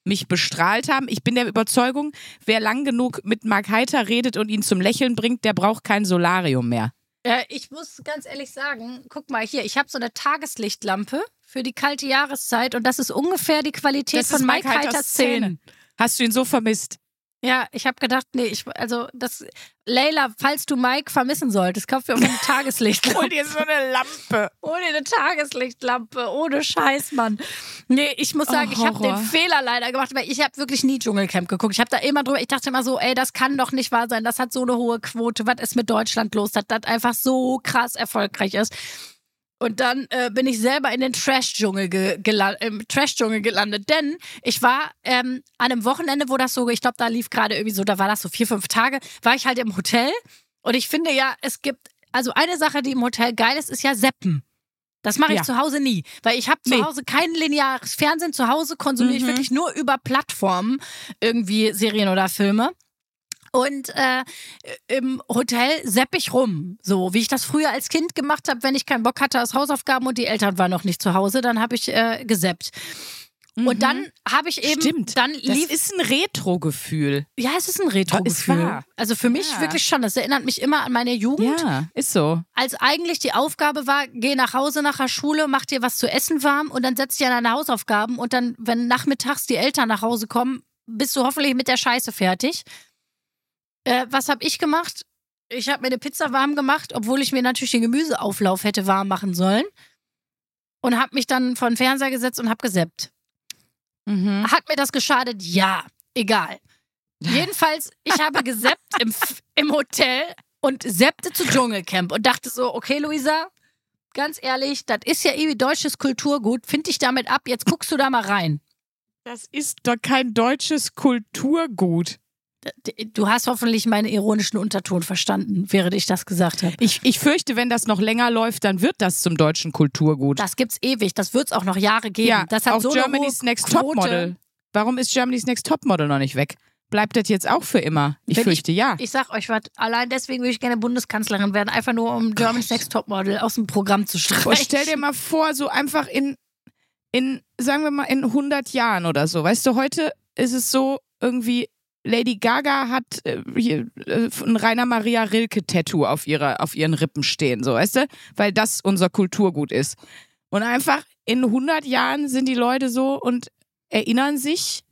mich bestrahlt haben. Ich bin der Überzeugung, wer lang genug mit Mike Heiter redet und ihn zum Lächeln bringt, der braucht kein Solarium mehr. Äh, ich muss ganz ehrlich sagen, guck mal hier, ich habe so eine Tageslichtlampe für die kalte Jahreszeit und das ist ungefähr die Qualität Das von Mike Heiters Heiters Zähnen. Hast du ihn so vermisst? Ja, ich habe gedacht, nee, ich, also das, Leila, falls du Mike vermissen solltest, kauf dir eine Tageslichtlampe. Hol dir so eine Lampe. Ohne eine Tageslichtlampe, ohne Scheiß, Mann. Nee, ich muss Oh, sagen, ich habe den Fehler leider gemacht, weil ich habe wirklich nie Dschungelcamp geguckt. Ich habe da immer drüber, ich dachte immer so, ey, das kann doch nicht wahr sein, das hat so eine hohe Quote, was ist mit Deutschland los, dass das einfach so krass erfolgreich ist. Und dann äh, bin ich selber in den Trash-Dschungel ge gela- im Trash-Dschungel gelandet. Denn ich war ähm, an einem Wochenende, wo das so, ich glaube, da lief gerade irgendwie so, da war das so vier, fünf Tage, war ich halt im Hotel. Und ich finde ja, es gibt, also eine Sache, die im Hotel geil ist, ist ja Seppen. Das mache ich Ja. zu Hause nie, weil ich habe zu Nee. Hause kein lineares Fernsehen. Zu Hause konsumiere ich Mhm. wirklich nur über Plattformen irgendwie Serien oder Filme. Und äh, im Hotel sepp ich rum, so wie ich das früher als Kind gemacht habe, wenn ich keinen Bock hatte aus Hausaufgaben und die Eltern waren noch nicht zu Hause, dann habe ich äh, geseppt. Und dann habe ich eben, Mhm. Stimmt. dann Das lief, ist ein Retro-Gefühl. ja, es ist ein Retro-Gefühl. wahr. Also für mich Ja. wirklich schon. Das erinnert mich immer an meine Jugend Ja, ist so. als eigentlich die Aufgabe war, geh nach Hause nach der Schule, mach dir was zu essen warm und dann setz dich an deine Hausaufgaben und dann, wenn nachmittags die Eltern nach Hause kommen, bist du hoffentlich mit der Scheiße fertig. Äh, was habe ich gemacht? Ich habe mir eine Pizza warm gemacht, obwohl ich mir natürlich den Gemüseauflauf hätte warm machen sollen. Und habe mich dann vor den Fernseher gesetzt und habe geseppt. Mhm. Hat mir das geschadet? Ja, egal. Jedenfalls, ich habe geseppt im, im Hotel und seppte zu Dschungelcamp und dachte so, okay, Luisa, ganz ehrlich, das ist ja irgendwie deutsches Kulturgut, find dich damit ab, jetzt guckst du da mal rein. Das ist doch kein deutsches Kulturgut. Du hast hoffentlich meinen ironischen Unterton verstanden, während ich das gesagt habe. Ich, ich fürchte, wenn das noch länger läuft, dann wird das zum deutschen Kulturgut. Das gibt's ewig, das wird's auch noch Jahre geben. ja, das hat auf so Germany's Next Quote. Topmodel. Warum ist Germany's Next Topmodel noch nicht weg? bleibt das jetzt auch für immer? Ich Wenn ich- fürchte ja. Ich sag euch was, allein deswegen würde ich gerne Bundeskanzlerin werden, einfach nur um German Sex Topmodel aus dem Programm zu Boah, streichen. stell dir mal vor, so einfach in, in, sagen wir mal, in 100 Jahren oder so. Weißt du, heute ist es so irgendwie, Lady Gaga hat äh, hier, äh, ein Rainer Maria Rilke-Tattoo auf, ihrer, auf ihren Rippen stehen, so, weißt du? Weil das unser Kulturgut ist. Und einfach in 100 Jahren sind die Leute so und erinnern sich,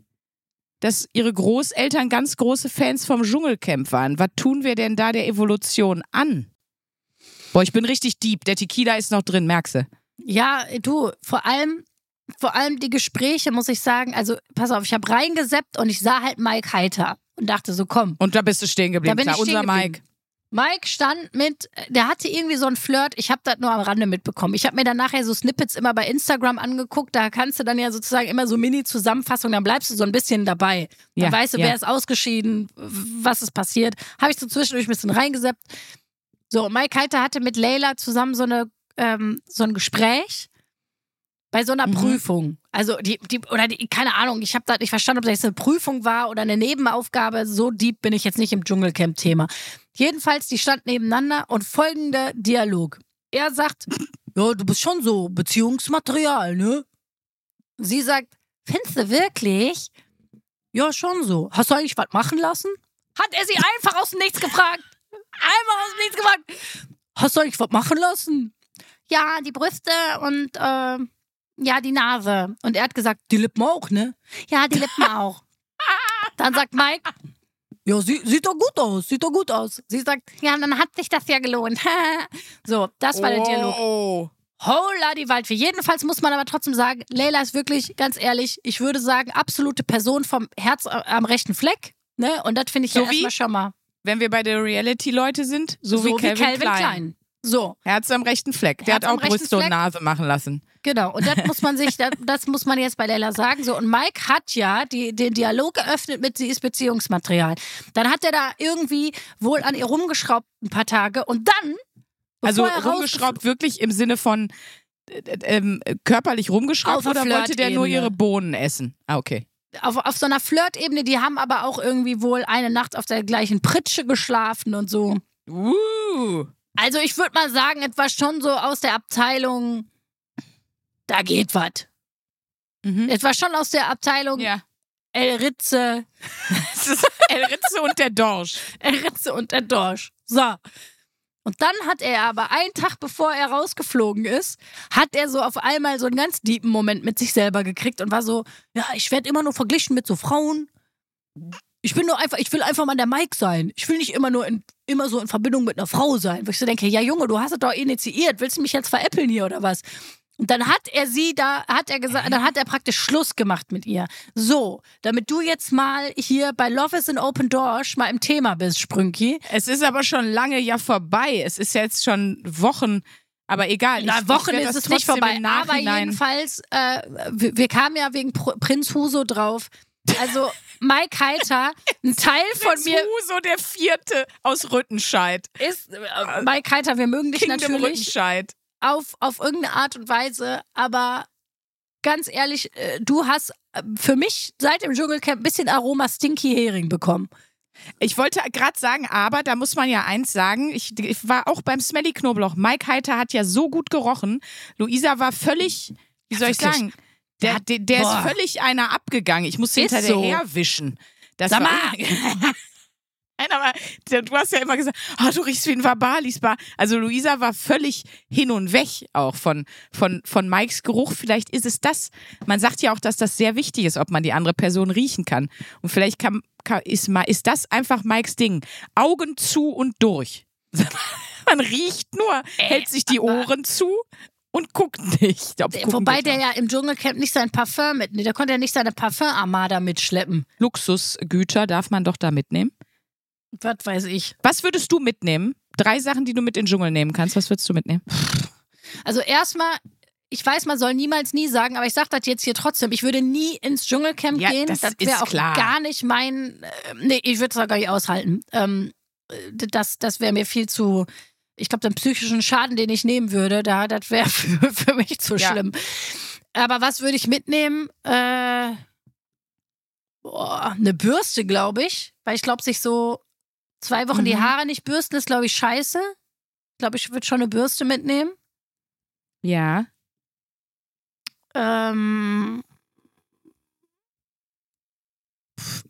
dass ihre Großeltern ganz große Fans vom Dschungelcamp waren. Was tun wir denn da der Evolution an? Boah, ich bin richtig deep. Der Tequila ist noch drin, merkst du? Ja, du, vor allem, vor allem die Gespräche, muss ich sagen, also pass auf, ich habe reingeseppt und ich sah halt Mike Heiter und dachte so, komm. Und da bist du stehen Da geblieben. bin Klar, ich unser. Mike. Mike stand mit, der hatte irgendwie so ein Flirt, ich habe das nur am Rande mitbekommen. Ich habe mir dann nachher so Snippets immer bei Instagram angeguckt, da kannst du dann ja sozusagen immer so Mini-Zusammenfassungen, dann bleibst du so ein bisschen dabei. Dann Ja, weißt du, ja. wer ist ausgeschieden, was ist passiert. Habe ich so zwischendurch ein bisschen reingeseppt. So, Mike Heiter hatte mit Leila zusammen so, eine, ähm, so ein Gespräch bei so einer Mhm. Prüfung. Also die, die oder die, keine Ahnung, ich habe da nicht verstanden, ob das jetzt eine Prüfung war oder eine Nebenaufgabe. So deep bin ich jetzt nicht im Dschungelcamp-Thema. Jedenfalls, die standen nebeneinander und folgender Dialog. Er sagt, ja, du bist schon so Beziehungsmaterial, ne? Sie sagt, findest du wirklich? Ja, schon so. Hast du eigentlich was machen lassen? Hat er sie einfach aus dem Nichts gefragt. Einmal aus dem Nichts gefragt. Hast du eigentlich was machen lassen? Ja, die Brüste und äh, ja, die Nase. Und er hat gesagt, die Lippen auch, ne? Ja, die Lippen auch. Dann sagt Mike, ja, sie, sieht doch gut aus, sieht doch gut aus. Sie sagt, ja, dann hat sich das ja gelohnt. so, das war der Dialog. Oh. Holla die Waldfee. Jedenfalls muss man aber trotzdem sagen, Leila ist wirklich, ganz ehrlich, ich würde sagen, absolute Person vom Herz am rechten Fleck. Ne? Und das finde ich So ja wie? erstmal schon mal. Wenn wir bei der Reality-Leute sind, so, wie Calvin, Klein. So, Herz am rechten Fleck. Der Herz hat auch Brüste und. Nase machen lassen. genau. Und das muss man sich, das, das muss man jetzt bei Leila sagen. So, und Mike hat ja die, den Dialog geöffnet mit, sie ist Beziehungsmaterial. Dann hat er da irgendwie wohl an ihr rumgeschraubt ein paar Tage und dann. Also rumgeschraubt wirklich im Sinne von äh, äh, ähm, körperlich rumgeschraubt oder wollte der nur ihre Bohnen essen? Ah, okay. auf, auf so einer Flirtebene, die haben aber auch irgendwie wohl eine Nacht auf der gleichen Pritsche geschlafen und so. Uh. Also ich würde mal sagen, etwas schon so aus der Abteilung, da geht was. Mhm. Etwas schon aus der Abteilung Ja. El Ritze, El Ritze und der Dorsch. El Ritze und der Dorsch. So. Und dann hat er aber einen Tag bevor er rausgeflogen ist, hat er so auf einmal so einen ganz deepen Moment mit sich selber gekriegt und war so, ja, ich werde immer nur verglichen mit so Frauen. Ich bin nur einfach, ich will einfach mal der Mike sein. Ich will nicht immer nur in, immer so in Verbindung mit einer Frau sein. Wo ich so denke, ja Junge, du hast es doch initiiert. Willst du mich jetzt veräppeln hier oder was? Und dann hat er sie da, hat er gesagt, dann hat er praktisch Schluss gemacht mit ihr. So, damit du jetzt mal hier bei Love is an Open Doors mal im Thema bist, Sprünki. Es ist aber schon lange ja vorbei. Es ist jetzt schon Wochen. Aber egal. Na, ich, ich Wochen werd ist es nicht vorbei. Aber jedenfalls, äh, wir, wir kamen ja wegen Pro Prinz Huso drauf. Also Mike Heiter, ein Teil von Prinz mir Huso der Vierte aus Rüttenscheid. ist, äh, Mike Heiter, wir mögen dich Kingdom natürlich Rüttenscheid. auf, auf irgendeine Art und Weise, aber ganz ehrlich, äh, du hast äh, für mich seit dem Dschungelcamp ein bisschen Aroma Stinky Hering bekommen. Ich wollte gerade sagen, aber da muss man ja eins sagen. Ich, ich war auch beim Smelly Knoblauch. Mike Heiter hat ja so gut gerochen. Luisa war völlig, wie soll ich wirklich. sagen, der, der, der Boah. ist völlig einer abgegangen. Ich musste Ist hinterher wischen. Das Sag mal. Nein, aber der- du hast ja immer gesagt, oh, du riechst wie ein Vabalisbar. Also Luisa war völlig hin und weg auch von, von, von Mikes Geruch. Vielleicht ist es das. Man sagt ja auch, dass das sehr wichtig ist, ob man die andere Person riechen kann. Und vielleicht kann, kann, ist, ist das einfach Mikes Ding. Augen zu und durch. Man riecht nur, hält sich die Ohren zu und guckt nicht. Ob gucken Wobei der ja im Dschungelcamp nicht sein Parfum mitnimmt. Der konnte ja nicht seine Parfum-Armada mitschleppen. Luxusgüter darf man doch da mitnehmen. Was weiß ich. Was würdest du mitnehmen? Drei Sachen, die du mit in den Dschungel nehmen kannst. Was würdest du mitnehmen? Also erstmal, ich weiß, man soll niemals nie sagen, aber ich sage das jetzt hier trotzdem. Ich würde nie ins Dschungelcamp Ja, gehen. das Das ist wäre auch klar. gar nicht mein. Äh, nee, ich würde es gar nicht aushalten. Ähm, äh, das das wäre mir viel zu. Ich glaube, den psychischen Schaden, den ich nehmen würde, da, das wäre für, für mich zu Ja. schlimm. Aber was würde ich mitnehmen? Äh, Boah, eine Bürste, glaube ich. Weil ich glaube, sich so zwei Wochen die Mhm. Haare nicht bürsten, ist, glaube ich, scheiße. Ich glaube, ich würde schon eine Bürste mitnehmen. Ja. Ähm.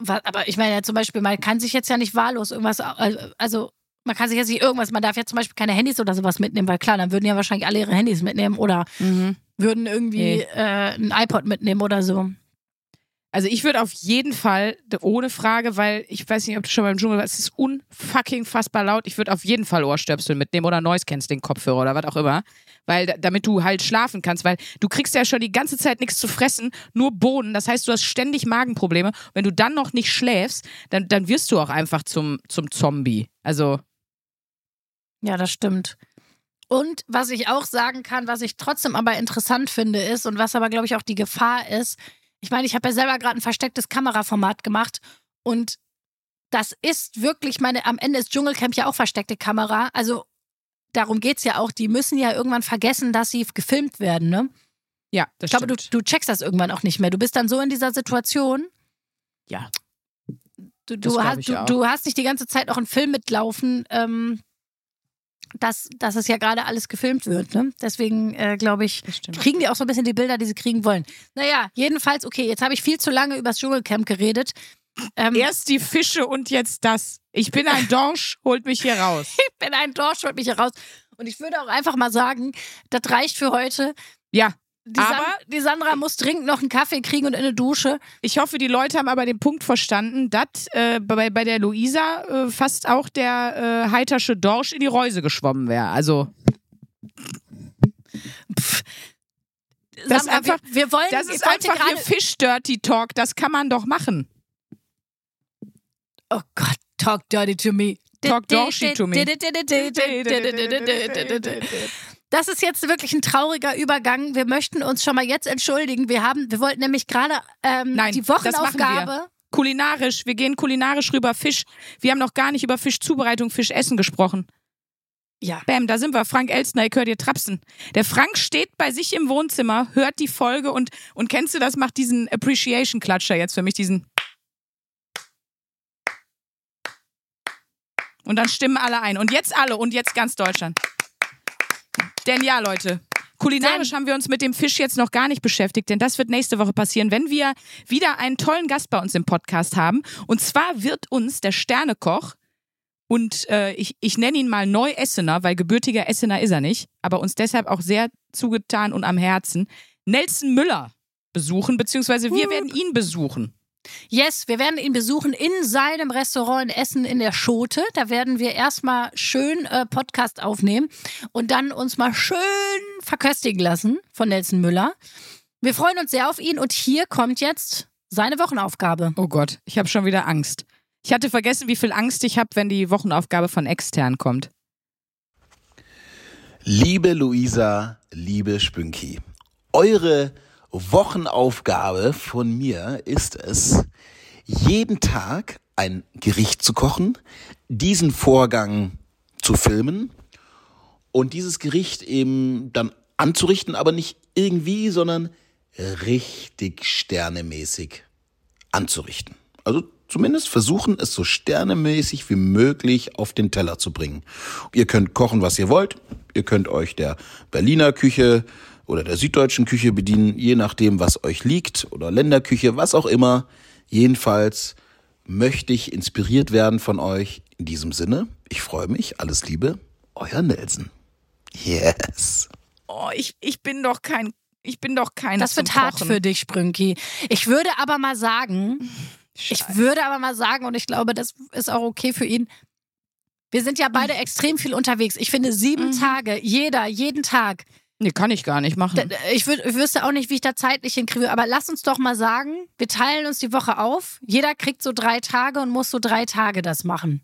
Aber ich meine ja zum Beispiel, man kann sich jetzt ja nicht wahllos irgendwas, also man kann sich jetzt nicht irgendwas, man darf ja zum Beispiel keine Handys oder sowas mitnehmen, weil klar, dann würden ja wahrscheinlich alle ihre Handys mitnehmen oder Mhm. würden irgendwie Nee. äh, ein iPod mitnehmen oder so. Also ich würde auf jeden Fall, ohne Frage, weil ich weiß nicht, ob du schon mal im Dschungel warst, es ist unfucking fassbar laut. Ich würde auf jeden Fall Ohrstöpsel mitnehmen oder Noise Cancelling Kopfhörer oder was auch immer. Weil da- damit du halt schlafen kannst, weil du kriegst ja schon die ganze Zeit nichts zu fressen, nur Boden. Das heißt, du hast ständig Magenprobleme. Wenn du dann noch nicht schläfst, dann, dann wirst du auch einfach zum, zum Zombie. Also, Ja, das stimmt. Und was ich auch sagen kann, was ich trotzdem aber interessant finde, ist und was aber, glaube ich, auch die Gefahr ist, ich meine, ich habe ja selber gerade ein verstecktes Kameraformat gemacht und das ist wirklich, meine, am Ende ist Dschungelcamp ja auch versteckte Kamera. Also darum geht's ja auch. Die müssen ja irgendwann vergessen, dass sie gefilmt werden, ne? ja, das Ich glaube, du, stimmt. du checkst das irgendwann auch nicht mehr. Du bist dann so in dieser Situation. Ja. Du, du, hast, ich du, auch. du hast nicht die ganze Zeit noch einen Film mitlaufen, ähm, dass, dass es ja gerade alles gefilmt wird. Ne? Deswegen äh, glaube ich, kriegen die auch so ein bisschen die Bilder, die sie kriegen wollen. Naja, jedenfalls, okay, jetzt habe ich viel zu lange über das Dschungelcamp geredet. Ähm, Erst die Fische und jetzt das. Ich bin ein Dorsch, holt mich hier raus. ich bin ein Dorsch, holt mich hier raus. Und ich würde auch einfach mal sagen, das reicht für heute. Ja, Die, San Aber- die Sandra muss dringend noch einen Kaffee kriegen und in eine Dusche. Ich hoffe, die Leute haben aber den Punkt verstanden, dass äh, bei, bei der Luisa äh, fast auch der äh, heitersche Dorsch in die Reuse geschwommen wäre. Also, Das Sandra, ist einfach- wir, wir wollen, das ist einfach hier. Fisch-Dirty-Talk. Das kann man doch machen. Oh Gott, talk dirty to me. Talk dorshy to me. Das ist jetzt wirklich ein trauriger Übergang. Wir möchten uns schon mal jetzt entschuldigen. Wir haben, wir wollten nämlich gerade ähm, Nein, die Wochenaufgabe. Kulinarisch. Wir gehen kulinarisch rüber. Fisch. Wir haben noch gar nicht über Fischzubereitung, Fischessen gesprochen. Ja. Bam, da sind wir. Frank Elstner, ich höre dir trapsen. Der Frank steht bei sich im Wohnzimmer, hört die Folge und, und kennst du das, macht diesen Appreciation-Klatscher jetzt für mich, diesen. Und dann stimmen alle ein. Und jetzt alle und jetzt ganz Deutschland. Denn ja, Leute, kulinarisch haben wir uns mit dem Fisch jetzt noch gar nicht beschäftigt, denn das wird nächste Woche passieren, wenn wir wieder einen tollen Gast bei uns im Podcast haben. Und zwar wird uns der Sternekoch und äh, ich, ich nenne ihn mal Neu-Essener, weil gebürtiger Essener ist er nicht, aber uns deshalb auch sehr zugetan und am Herzen, Nelson Müller besuchen, beziehungsweise wir werden ihn besuchen. Yes, wir werden ihn besuchen in seinem Restaurant in Essen in der Schote. Da werden wir erstmal schön äh, Podcast aufnehmen und dann uns mal schön verköstigen lassen von Nelson Müller. Wir freuen uns sehr auf ihn und hier kommt jetzt seine Wochenaufgabe. Oh Gott, ich habe schon wieder Angst. Ich hatte vergessen, wie viel Angst ich habe, wenn die Wochenaufgabe von extern kommt. Liebe Luisa, liebe Spünki, eure Wochenaufgabe von mir ist es, jeden Tag ein Gericht zu kochen, diesen Vorgang zu filmen und dieses Gericht eben dann anzurichten, aber nicht irgendwie, sondern richtig sternemäßig anzurichten. Also zumindest versuchen, es so sternemäßig wie möglich auf den Teller zu bringen. Ihr könnt kochen, was ihr wollt. Ihr könnt euch der Berliner Küche oder der süddeutschen Küche bedienen, je nachdem, was euch liegt, oder Länderküche, was auch immer. Jedenfalls möchte ich inspiriert werden von euch. In diesem Sinne, ich freue mich. Alles Liebe, euer Nelson. Yes. Oh, ich, ich bin doch kein, ich bin doch kein. Das wird hart für dich, Sprünki. Ich würde aber mal sagen, ich würde aber mal sagen, und ich glaube, das ist auch okay für ihn. Wir sind ja beide extrem viel unterwegs. Ich finde sieben Mhm. Tage, jeder, jeden Tag. Nee, kann ich gar nicht machen. Ich, würd, ich wüsste auch nicht, wie ich da zeitlich hinkriege, aber lass uns doch mal sagen, wir teilen uns die Woche auf. Jeder kriegt so drei Tage und muss so drei Tage das machen.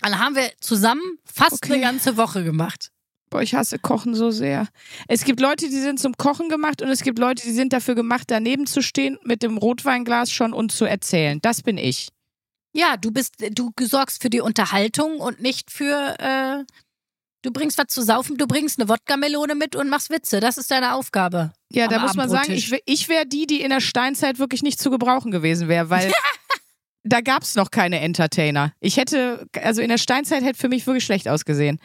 Dann haben wir zusammen fast Okay. eine ganze Woche gemacht. Boah, ich hasse Kochen so sehr. Es gibt Leute, die sind zum Kochen gemacht und es gibt Leute, die sind dafür gemacht, daneben zu stehen mit dem Rotweinglas schon und zu erzählen. Das bin ich. Ja, du bist, du sorgst für die Unterhaltung und nicht für, äh, Du bringst was zu saufen, du bringst eine Wodka-Melone mit und machst Witze. Das ist deine Aufgabe. Ja, da muss man sagen, ich, ich wäre die, die in der Steinzeit wirklich nicht zu gebrauchen gewesen wäre, weil da gab es noch keine Entertainer. Ich hätte, also in der Steinzeit hätte für mich wirklich schlecht ausgesehen.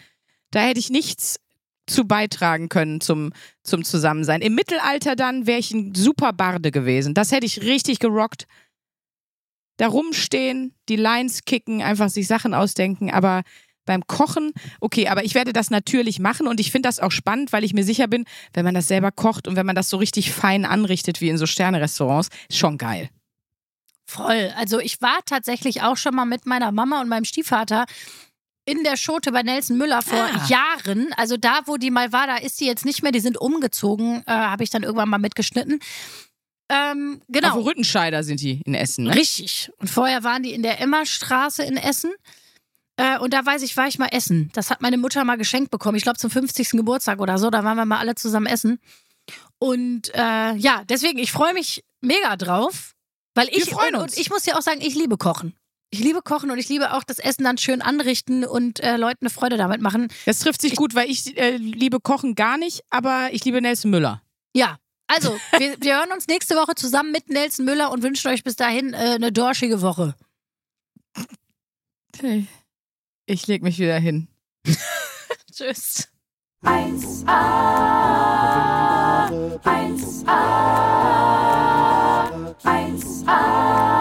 Da hätte ich nichts zu beitragen können zum, zum Zusammensein. Im Mittelalter dann wäre ich ein super Barde gewesen. Das hätte ich richtig gerockt. Da rumstehen, die Lines kicken, einfach sich Sachen ausdenken, aber beim Kochen, okay, aber ich werde das natürlich machen und ich finde das auch spannend, weil ich mir sicher bin, wenn man das selber kocht und wenn man das so richtig fein anrichtet wie in so Sterne-Restaurants, ist schon geil. Voll. Also ich war tatsächlich auch schon mal mit meiner Mama und meinem Stiefvater in der Schote bei Nelson Müller vor Ah. Jahren. Also da, wo die mal war, da ist die jetzt nicht mehr. Die sind umgezogen, äh, habe ich dann irgendwann mal mitgeschnitten. Ähm, genau. Auf Rüttenscheider sind die in Essen, ne? Richtig. Und vorher waren die in der Emmerstraße in Essen. Äh, und da weiß ich, war ich mal essen. Das hat meine Mutter mal geschenkt bekommen. Ich glaube zum 50. Geburtstag oder so. Da waren wir mal alle zusammen essen. Und äh, ja, deswegen, ich freue mich mega drauf. Weil ich, freuen und, uns. und ich muss ja auch sagen, ich liebe Kochen. Ich liebe Kochen und ich liebe auch das Essen dann schön anrichten und äh, Leuten eine Freude damit machen. Das trifft sich gut, weil ich äh, liebe Kochen gar nicht, aber ich liebe Nelson Müller. Ja, also, wir, wir hören uns nächste Woche zusammen mit Nelson Müller und wünschen euch bis dahin äh, eine dorschige Woche. Ich leg mich wieder hin. Tschüss. 1a, 1a, 1a,